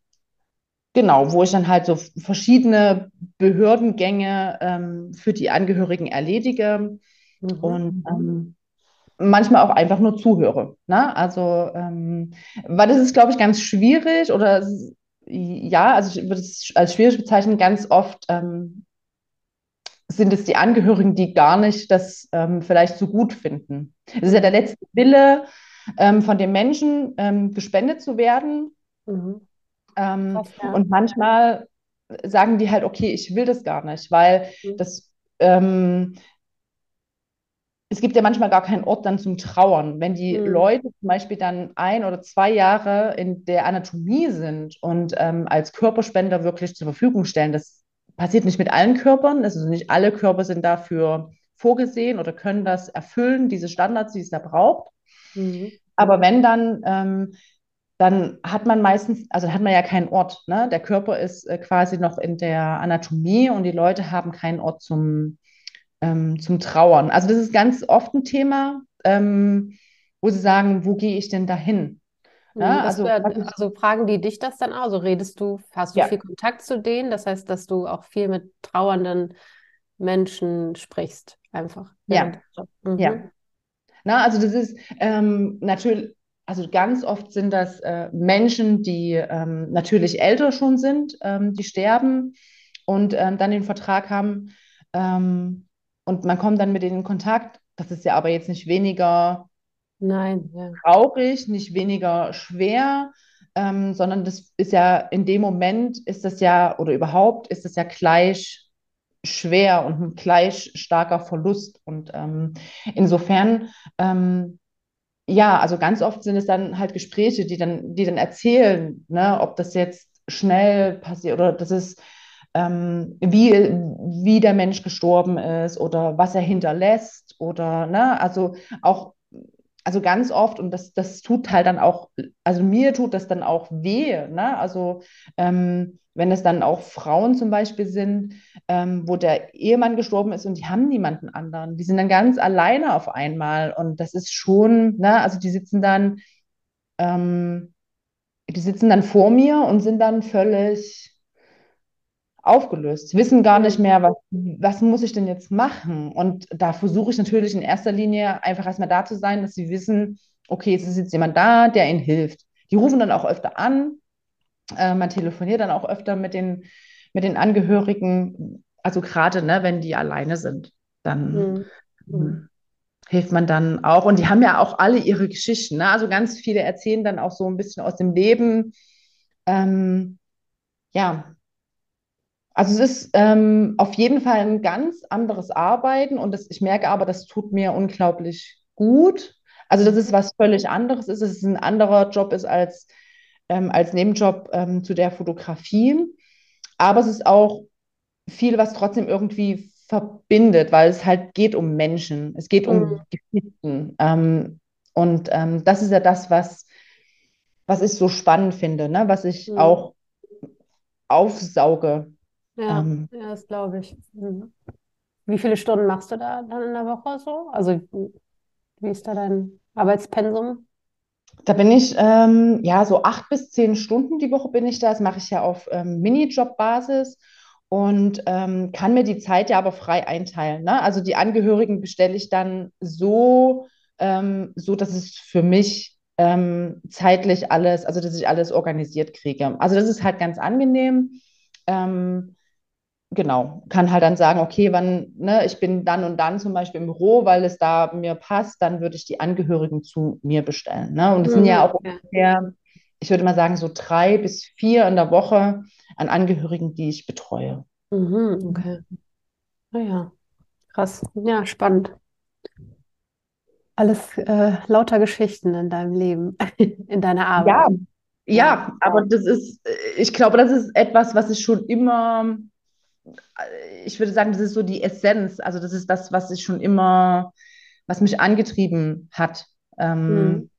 genau, wo ich dann halt so verschiedene Behördengänge ähm, für die Angehörigen erledige. Mhm. Und ähm, manchmal auch einfach nur zuhöre. Ne? Also, ähm, weil das ist, glaube ich, ganz schwierig oder ja, also ich würde es als schwierig bezeichnen, ganz oft ähm, sind es die Angehörigen, die gar nicht das ähm, vielleicht so gut finden. Es ist ja der letzte Wille ähm, von dem Menschen, ähm, gespendet zu werden. Mhm. Ähm, Krass, ja. Und manchmal sagen die halt, okay, ich will das gar nicht, weil mhm. das es gibt ja manchmal gar keinen Ort dann zum Trauern. Wenn die mhm. Leute zum Beispiel dann ein oder zwei Jahre in der Anatomie sind und ähm, als Körperspender wirklich zur Verfügung stellen, das passiert nicht mit allen Körpern, also nicht alle Körper sind dafür vorgesehen oder können das erfüllen, diese Standards, die es da braucht. Mhm. Aber wenn dann, ähm, dann hat man meistens, also hat man ja keinen Ort. Ne? Der Körper ist äh, quasi noch in der Anatomie und die Leute haben keinen Ort zum ähm, zum Trauern. Also das ist ganz oft ein Thema, ähm, wo sie sagen, wo gehe ich denn dahin? Ja, also, wär, also, fragen die dich das dann auch? Also redest du, hast du ja. viel Kontakt zu denen? Das heißt, dass du auch viel mit trauernden Menschen sprichst, einfach. Ja. Mhm. Ja. Na, also das ist ähm, natürlich, also ganz oft sind das äh, Menschen, die ähm, natürlich älter schon sind, ähm, die sterben und ähm, dann den Vertrag haben, ähm, und man kommt dann mit denen in Kontakt. Das ist ja aber jetzt nicht weniger Nein, ja. traurig, nicht weniger schwer, ähm, sondern das ist ja in dem Moment ist das ja, oder überhaupt ist das ja gleich schwer und ein gleich starker Verlust. Und ähm, insofern, ähm, ja, also ganz oft sind es dann halt Gespräche, die dann, die dann erzählen, ne, ob das jetzt schnell passiert oder das ist ähm, wie, wie der Mensch gestorben ist oder was er hinterlässt oder, ne, also auch, also ganz oft, und das, das tut halt dann auch, also mir tut das dann auch weh, ne, also ähm, wenn es dann auch Frauen zum Beispiel sind, ähm, wo der Ehemann gestorben ist und die haben niemanden anderen, die sind dann ganz alleine auf einmal und das ist schon, ne, also die sitzen dann, ähm, die sitzen dann vor mir und sind dann völlig aufgelöst. Wissen gar nicht mehr, was, was muss ich denn jetzt machen? Und da versuche ich natürlich in erster Linie einfach erstmal da zu sein, dass sie wissen, okay, es ist jetzt jemand da, der ihnen hilft. Die rufen dann auch öfter an. Äh, man telefoniert dann auch öfter mit den, mit den Angehörigen, also gerade ne, wenn die alleine sind, dann mhm. mhm. hilft man dann auch. Und die haben ja auch alle ihre Geschichten. Ne? Also ganz viele erzählen dann auch so ein bisschen aus dem Leben. Ähm, ja, also es ist ähm, auf jeden Fall ein ganz anderes Arbeiten und das, ich merke aber, das tut mir unglaublich gut. Also das ist was völlig anderes ist, es ist ein anderer Job ist als, ähm, als Nebenjob ähm, zu der Fotografie. Aber es ist auch viel, was trotzdem irgendwie verbindet, weil es halt geht um Menschen, es geht um mhm. Geschichten. Ähm, und ähm, das ist ja das, was, was ich so spannend finde, ne? was ich mhm. auch aufsauge ja, ähm, ja, das glaube ich. Mhm. Wie viele Stunden machst du da dann in der Woche so? Also wie ist da dein Arbeitspensum? Da bin ich, ähm, ja, so acht bis zehn Stunden die Woche bin ich da. Das mache ich ja auf ähm, Minijob-Basis und ähm, kann mir die Zeit ja aber frei einteilen. Ne? Also die Angehörigen bestelle ich dann so, ähm, so dass es für mich ähm, zeitlich alles, also dass ich alles organisiert kriege. Also das ist halt ganz angenehm. Ähm, genau, kann halt dann sagen, okay, wann, ne, ich bin dann und dann zum Beispiel im Büro, weil es da mir passt, dann würde ich die Angehörigen zu mir bestellen. Ne? Und es mhm, sind ja auch ungefähr, ich würde mal sagen, so drei bis vier in der Woche an Angehörigen, die ich betreue. Mhm, okay. Naja, krass. Ja, spannend. Alles äh, lauter Geschichten in deinem Leben, in deiner Arbeit. Ja, ja, aber das ist, ich glaube, das ist etwas, was ich schon immer ich würde sagen, das ist so die Essenz. Also das ist das, was ich schon immer, was mich angetrieben hat. Ähm, mhm.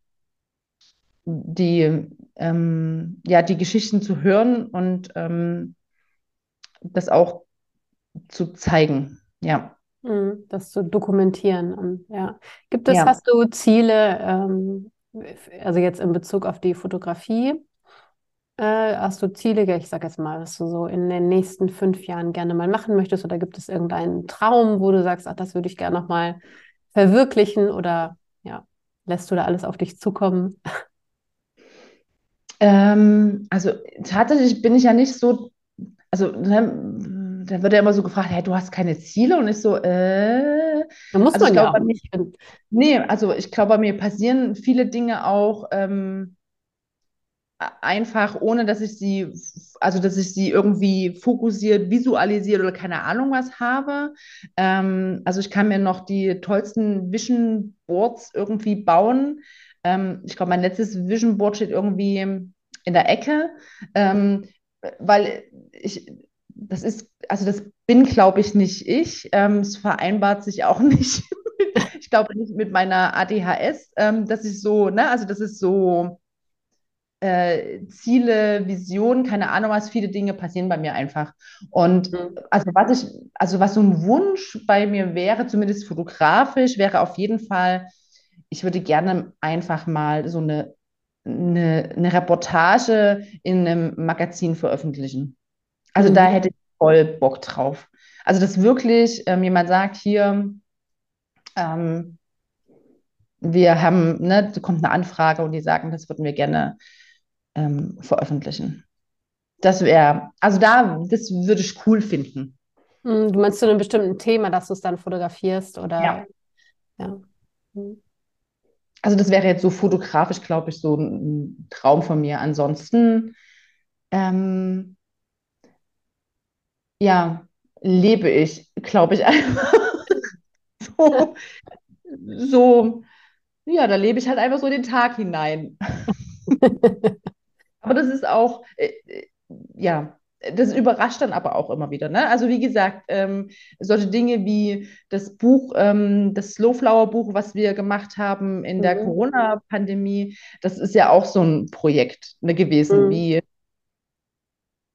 Die, ähm, ja, die Geschichten zu hören und ähm, das auch zu zeigen. Ja. Mhm, das zu dokumentieren. Und, ja. Gibt es, ja. hast du Ziele, ähm, also jetzt in Bezug auf die Fotografie? Äh, hast du Ziele, ich sage jetzt mal, was du so in den nächsten fünf Jahren gerne mal machen möchtest? Oder gibt es irgendeinen Traum, wo du sagst, ach, das würde ich gerne noch mal verwirklichen? Oder ja, lässt du da alles auf dich zukommen? Ähm, also tatsächlich bin ich ja nicht so, also ne, da wird ja immer so gefragt, hey, du hast keine Ziele und ich so, äh, Da muss also man ja auch mir, nicht. Nee, also ich glaube, bei mir passieren viele Dinge auch ähm, einfach, ohne dass ich sie, also dass ich sie irgendwie fokussiert, visualisiert oder keine Ahnung was habe. Ähm, also ich kann mir noch die tollsten Vision Boards irgendwie bauen. Ähm, ich glaube, mein letztes Vision Board steht irgendwie in der Ecke, ähm, weil ich, das ist, also das bin, glaube ich, nicht ich. Ähm, es vereinbart sich auch nicht, ich glaube nicht mit meiner ADHS, ähm, dass ich so, ne, also das ist so äh, Ziele, Visionen, keine Ahnung was, viele Dinge passieren bei mir einfach. Und Mhm. also was ich, also was so ein Wunsch bei mir wäre, zumindest fotografisch, wäre auf jeden Fall, ich würde gerne einfach mal so eine, eine, eine Reportage in einem Magazin veröffentlichen. Also da Mhm. hätte ich voll Bock drauf. Also dass wirklich ähm, jemand sagt, hier, ähm, wir haben, ne, da kommt eine Anfrage und die sagen, das würden wir gerne ähm, veröffentlichen. Das wäre, also da, das würde ich cool finden. Mhm. Du meinst zu einem bestimmten Thema, dass du es dann fotografierst oder Ja. ja. Mhm. Also das wäre jetzt so fotografisch, glaube ich, so ein Traum von mir. Ansonsten, ähm, ja, lebe ich, glaube ich, einfach so, so, ja, da lebe ich halt einfach so den Tag hinein. Aber das ist auch, äh, äh, ja, das überrascht dann aber auch immer wieder. Ne? Also wie gesagt, ähm, solche Dinge wie das Buch, ähm, das Slowflower-Buch, was wir gemacht haben in der Mhm. Corona-Pandemie, das ist ja auch so ein Projekt ne, gewesen, Mhm. wie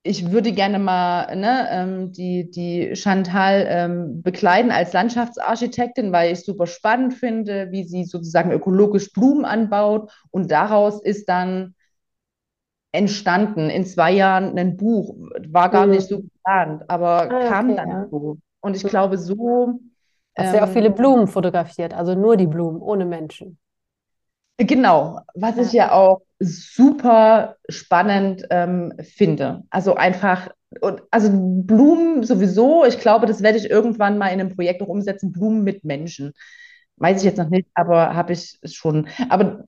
ich würde gerne mal ne, ähm, die, die Chantal ähm, bekleiden als Landschaftsarchitektin, weil ich super spannend finde, wie sie sozusagen ökologisch Blumen anbaut und daraus ist dann entstanden in zwei Jahren ein Buch. War gar nicht so Mhm. geplant, aber Ah, kam okay, dann ja. so. Und ich Mhm. glaube, so, Hast du ja auch viele ähm, Blumen fotografiert, also nur die Blumen, ohne Menschen. genau, was ich Ja. ja auch super spannend ähm, finde. Also einfach, und, also Blumen sowieso, ich glaube, das werde ich irgendwann mal in einem Projekt auch umsetzen, Blumen mit Menschen. Weiß ich Mhm. jetzt noch nicht, aber habe ich schon. Aber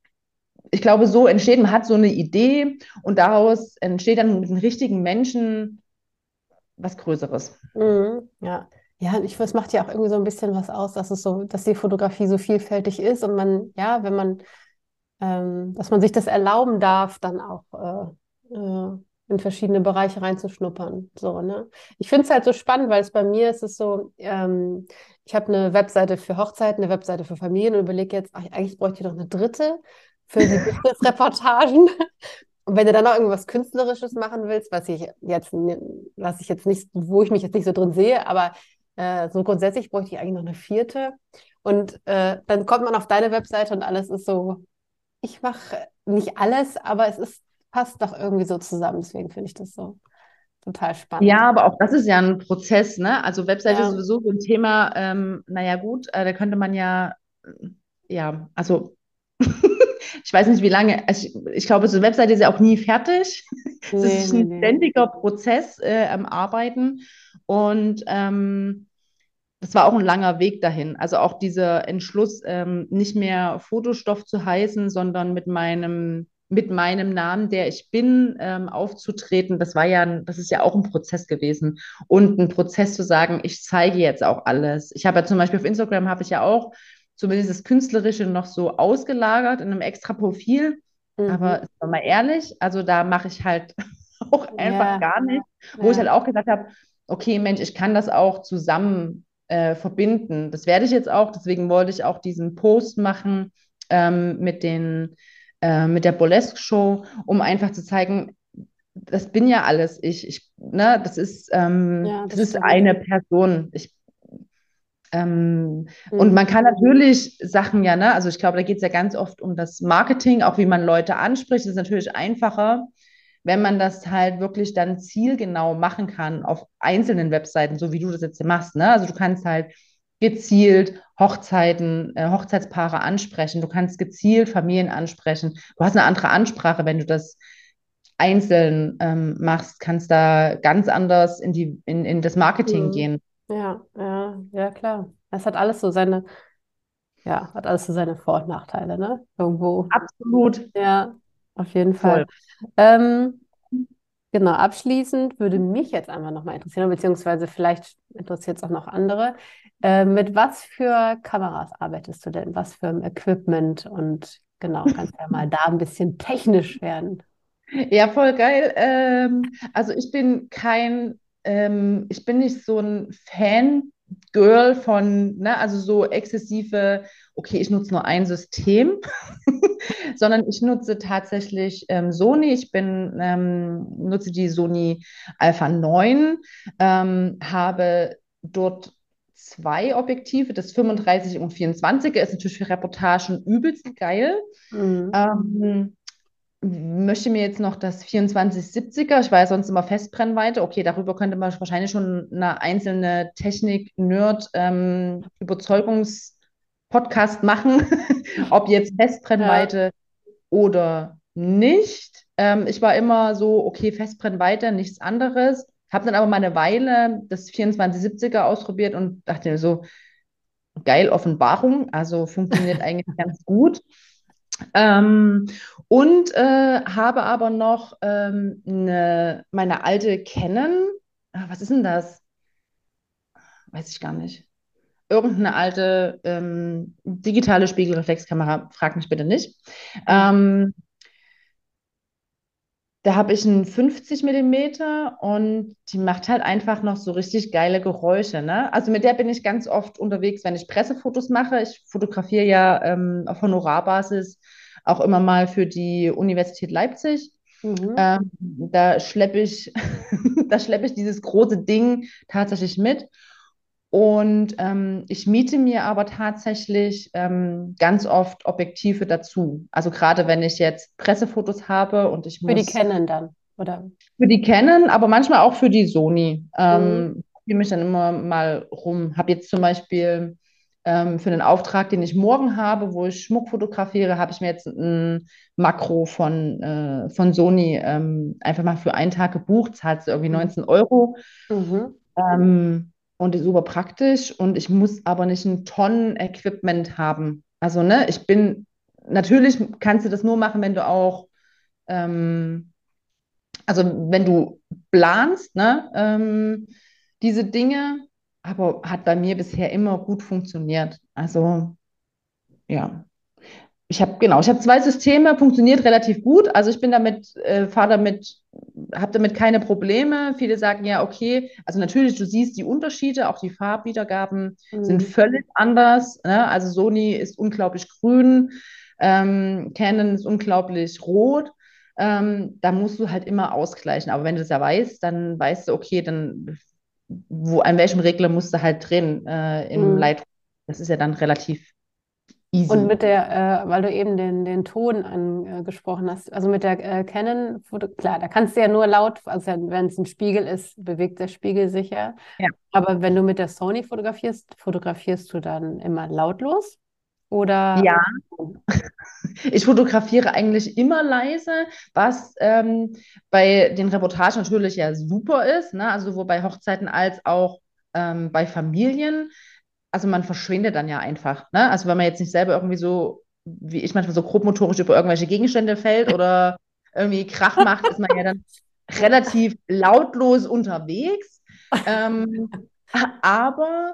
ich glaube, so entsteht, man hat so eine Idee und daraus entsteht dann mit den richtigen Menschen was Größeres. Mhm. Ja. Ja, und ich finde, es macht ja auch irgendwie so ein bisschen was aus, dass es so, dass die Fotografie so vielfältig ist und man, ja, wenn man, ähm, dass man sich das erlauben darf, dann auch äh, äh, in verschiedene Bereiche reinzuschnuppern. So, ne? Ich finde es halt so spannend, weil es bei mir ist es so, ähm, ich habe eine Webseite für Hochzeiten, eine Webseite für Familien und überlege jetzt, ach, eigentlich bräuchte ich noch eine dritte für die Business-Reportagen. Und wenn du dann noch irgendwas Künstlerisches machen willst, was ich jetzt, was ich jetzt nicht, wo ich mich jetzt nicht so drin sehe, aber äh, so grundsätzlich bräuchte ich eigentlich noch eine vierte. Und äh, dann kommt man auf deine Webseite und alles ist so, ich mache nicht alles, aber es ist, passt doch irgendwie so zusammen. Deswegen finde ich das so total spannend. Ja, aber auch das ist ja ein Prozess, ne? Also Webseite ist Ja. sowieso so ein Thema, ähm, naja gut, äh, da könnte man ja, ja, also ich weiß nicht, wie lange, also ich, ich glaube, so eine Webseite ist ja auch nie fertig. Es Nee, ist ein nee. ständiger Prozess äh, am Arbeiten und ähm, das war auch ein langer Weg dahin. Also auch dieser Entschluss, ähm, nicht mehr Fotostoff zu heißen, sondern mit meinem, mit meinem Namen, der ich bin, ähm, aufzutreten, das war ja, das ist ja auch ein Prozess gewesen. Und ein Prozess zu sagen, ich zeige jetzt auch alles. Ich habe ja zum Beispiel auf Instagram habe ich ja auch zumindest das Künstlerische noch so ausgelagert in einem extra Profil. Aber Mhm. wir mal ehrlich, also da mache ich halt auch einfach Ja, gar nicht, wo ich halt ja. auch gesagt habe, okay, Mensch, ich kann das auch zusammen äh, verbinden. Das werde ich jetzt auch, deswegen wollte ich auch diesen Post machen ähm, mit den, äh, mit der Burlesque-Show, um einfach zu zeigen, das bin ja alles ich. ich ne, das ist, ähm, Ja, das das ist eine Person. Ich, ähm, und Mhm. man kann natürlich Sachen ja, ne, also ich glaube, da geht es ja ganz oft um das Marketing, auch wie man Leute anspricht. Das ist natürlich einfacher, wenn man das halt wirklich dann zielgenau machen kann auf einzelnen Webseiten, so wie du das jetzt machst. Ne? Also du kannst halt gezielt Hochzeiten, äh, Hochzeitspaare ansprechen. Du kannst gezielt Familien ansprechen. Du hast eine andere Ansprache, wenn du das einzeln ähm, machst, kannst da ganz anders in die, in, in das Marketing Mhm. gehen. Ja, ja, ja, klar. Das hat alles so seine, ja, hat alles so seine Vor- und Nachteile, ne? Irgendwo. Absolut Ja, auf jeden. Fall. Ähm, genau, abschließend würde mich jetzt einfach nochmal interessieren, beziehungsweise vielleicht interessiert es auch noch andere. Äh, mit was für Kameras arbeitest du denn? Was für ein Equipment? Und genau, kannst ja mal da ein bisschen technisch werden. Ja, voll geil. Ähm, also ich bin kein, ähm, ich bin nicht so ein Fangirl von, ne, also so exzessive, okay, ich nutze nur ein System, sondern ich nutze tatsächlich ähm, Sony. Ich bin, ähm, nutze die Sony Alpha 9, ähm, habe dort zwei Objektive, das 35 und 24er ist natürlich für Reportagen übelst geil. Mhm. Möchte mir jetzt noch das 2470er, ich war ja sonst immer Festbrennweite, okay, darüber könnte man wahrscheinlich schon eine einzelne Technik-Nerd ähm, Überzeugungs-Podcast machen, ob jetzt Festbrennweite oder nicht. Ähm, ich war immer so, okay, Festbrennweite, nichts anderes. Habe dann aber mal eine Weile das 2470er ausprobiert und dachte mir so, geil, Offenbarung, also funktioniert eigentlich ganz gut. Ähm, und äh, habe aber noch ähm, eine, meine alte Canon, ah, was ist denn das? Weiß ich gar nicht. Irgendeine alte ähm, digitale Spiegelreflexkamera, frag mich bitte nicht. Ähm, da habe ich einen 50 Millimeter und die macht halt einfach noch so richtig geile Geräusche. Ne? Also mit der bin ich ganz oft unterwegs, wenn ich Pressefotos mache. Ich fotografiere ja ähm, auf Honorarbasis auch immer mal für die Universität Leipzig. Mhm. Ähm, da schleppe ich, da schleppe ich dieses große Ding tatsächlich mit. Und ähm, ich miete mir aber tatsächlich ähm, ganz oft Objektive dazu. Also gerade wenn ich jetzt Pressefotos habe und ich Für die muss Canon dann, oder? für die Canon, aber manchmal auch für die Sony. Mhm. Ähm, probiere mich dann immer mal rum. Habe jetzt zum Beispiel ähm, für einen Auftrag, den ich morgen habe, wo ich Schmuck fotografiere, habe ich mir jetzt ein Makro von, äh, von Sony ähm, einfach mal für einen Tag gebucht. Zahlt irgendwie Mhm. 19 Euro. Mhm. Und ist super praktisch. Und ich muss aber nicht ein Tonnen-Equipment haben. Also, ne, ich bin, natürlich kannst du das nur machen, wenn du auch, ähm, also wenn du planst, ne, ähm, diese Dinge, aber hat bei mir bisher immer gut funktioniert. Also, ja. Ich habe genau, ich habe zwei Systeme, funktioniert relativ gut. Also ich bin damit, äh, fahre damit, habe damit keine Probleme. Viele sagen ja, okay, also natürlich, du siehst die Unterschiede, auch die Farbwiedergaben sind Mhm. völlig anders. Ne? Also Sony ist unglaublich grün, ähm, Canon ist unglaublich rot. Ähm, da musst du halt immer ausgleichen. Aber wenn du das ja weißt, dann weißt du, okay, dann wo, an welchem Regler musst du halt drehen äh, im Mhm. Lightroom. Das ist ja dann relativ Und easy. mit der, äh, weil du eben den, den Ton angesprochen hast, also mit der äh, Canon, klar, da kannst du ja nur laut, also wenn es ein Spiegel ist, bewegt der Spiegel sich. Ja. Aber wenn du mit der Sony fotografierst, fotografierst du dann immer lautlos? Oder? Ja, ich fotografiere eigentlich immer leise, was ähm, bei den Reportagen natürlich ja super ist, ne? Also sowohl bei Hochzeiten als auch ähm, bei Familien. Also man verschwindet dann ja einfach, ne? Also wenn man jetzt nicht selber irgendwie so, wie ich manchmal so grobmotorisch über irgendwelche Gegenstände fällt oder irgendwie Krach macht, ist man ja dann relativ lautlos unterwegs. Ähm, aber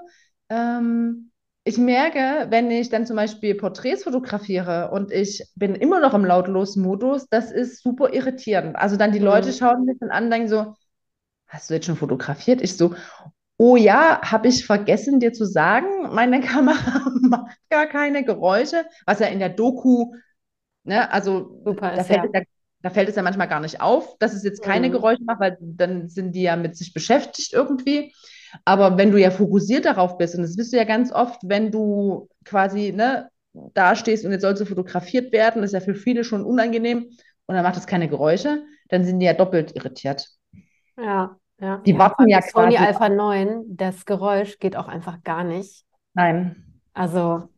ähm, ich merke, wenn ich dann zum Beispiel Porträts fotografiere und ich bin immer noch im Lautlos-Modus, das ist super irritierend. Also dann die Leute Mhm. schauen mich dann an, denken so, hast du jetzt schon fotografiert? Ich so, oh ja, habe ich vergessen dir zu sagen, meine Kamera macht gar keine Geräusche, was ja in der Doku, ne, also Super da ist, fällt ja. es ja, da fällt es ja manchmal gar nicht auf, dass es jetzt keine Mhm. Geräusche macht, weil dann sind die ja mit sich beschäftigt irgendwie. Aber wenn du ja fokussiert darauf bist, und das bist du ja ganz oft, wenn du quasi ne, da stehst und jetzt sollst du fotografiert werden, ist ja für viele schon unangenehm und dann macht es keine Geräusche, dann sind die ja doppelt irritiert. Ja, ja, Die ja. Warten ja die Sony quasi. Alpha 9, das Geräusch geht auch einfach gar nicht. Nein. Also,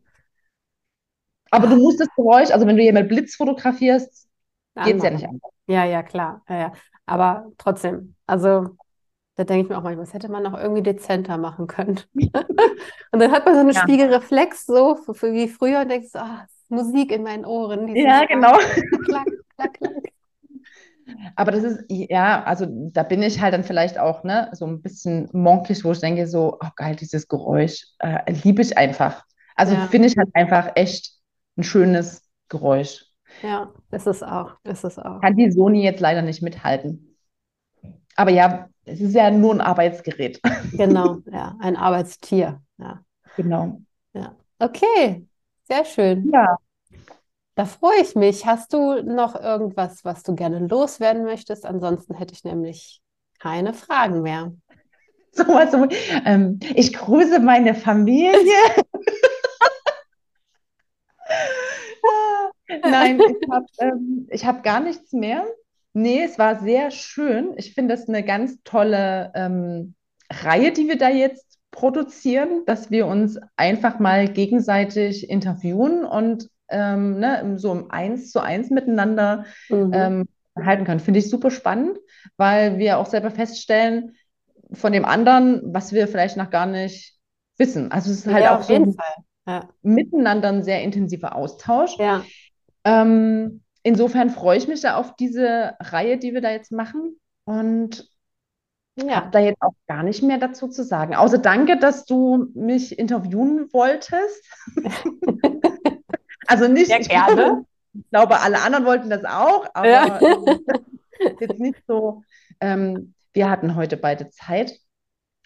Aber du musst das Geräusch, also wenn du hier mit Blitz fotografierst, geht es ja nicht an. Ja, ja, klar. Ja, ja. Aber trotzdem, also da denke ich mir auch manchmal, das hätte man noch irgendwie dezenter machen können. Und dann hat man so einen Ja. Spiegelreflex, so f- f- wie früher, und denkt so, ah, Musik in meinen Ohren. Ja, genau. Klack, klack, klack. Aber das ist, ja, also da bin ich halt dann vielleicht auch, ne, so ein bisschen monkig, wo ich denke, so, oh geil, dieses Geräusch, äh, liebe ich einfach. Also Ja. finde ich halt einfach echt ein schönes Geräusch. Ja, ist es auch, ist es auch. Kann die Sony jetzt leider nicht mithalten. Aber ja, es ist ja nur ein Arbeitsgerät. Genau, ja, ein Arbeitstier. Ja, Genau. ja. Okay, sehr schön. Ja. Da freue ich mich. Hast du noch irgendwas, was du gerne loswerden möchtest? Ansonsten hätte ich nämlich keine Fragen mehr. So, also, ähm, ich grüße meine Familie. Nein, ich habe ähm, hab gar nichts mehr. Nee, es war sehr schön. Ich finde das eine ganz tolle ähm, Reihe, die wir da jetzt produzieren, dass wir uns einfach mal gegenseitig interviewen und ähm, ne, so im Eins zu eins miteinander Mhm. ähm, halten können. Finde ich super spannend, weil wir auch selber feststellen von dem anderen, was wir vielleicht noch gar nicht wissen. Also es ist halt Ja, auch auf so jeden ein Fall. Ja, miteinander ein sehr intensiver Austausch. ja, Ähm, insofern freue ich mich da auf diese Reihe, die wir da jetzt machen und habe ja. da jetzt auch gar nicht mehr dazu zu sagen. Außer danke, dass du mich interviewen wolltest. Also nicht, Ja, ich gerne. glaube, ich glaube, alle anderen wollten das auch, aber Ja. ähm, jetzt nicht so. Ähm, wir hatten heute beide Zeit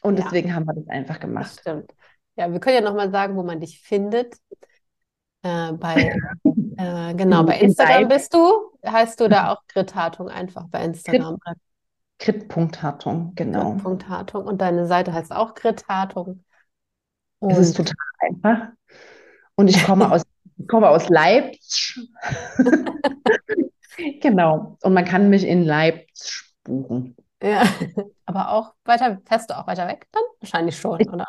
und Ja. deswegen haben wir das einfach Das gemacht. stimmt. Ja, wir können ja nochmal sagen, wo man dich findet. Äh, bei, äh, genau, bei In Instagram bist du. Heißt du da auch Grit Hartung einfach bei Instagram? oder Crit.Hartung, genau. Grit. Hartung. Und deine Seite heißt auch Grit Hartung. Es ist total einfach. Und ich komme aus, ich komme aus Leipzig. Genau. Und man kann mich in Leipzig buchen. ja, aber auch weiter, fährst du auch weiter weg dann? Wahrscheinlich schon, Ich- oder?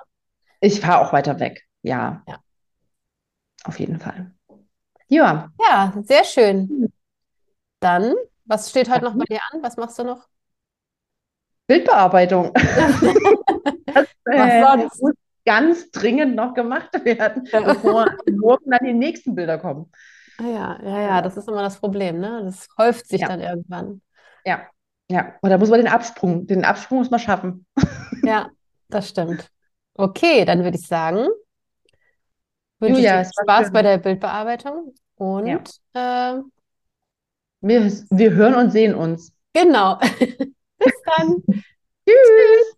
Ich fahre auch weiter weg. Ja. Ja. Auf jeden Fall. Ja. Ja, sehr schön. Dann, was steht heute noch bei dir an? Was machst du noch? Bildbearbeitung. Das äh, Was sonst? Ganz dringend noch gemacht werden, Ja. bevor morgen dann die nächsten Bilder kommen. Ah ja, ja, ja, das ist immer das Problem, ne? Das häuft sich Ja. dann irgendwann. Ja. Ja. Und da muss man den Absprung, den Absprung muss man schaffen. Ja, das stimmt. Okay, dann würde ich sagen, wünsche ich Julia, war Spaß schön. bei der Bildbearbeitung und ähm, Wir, wir hören und sehen uns. genau. Bis dann. Tschüss.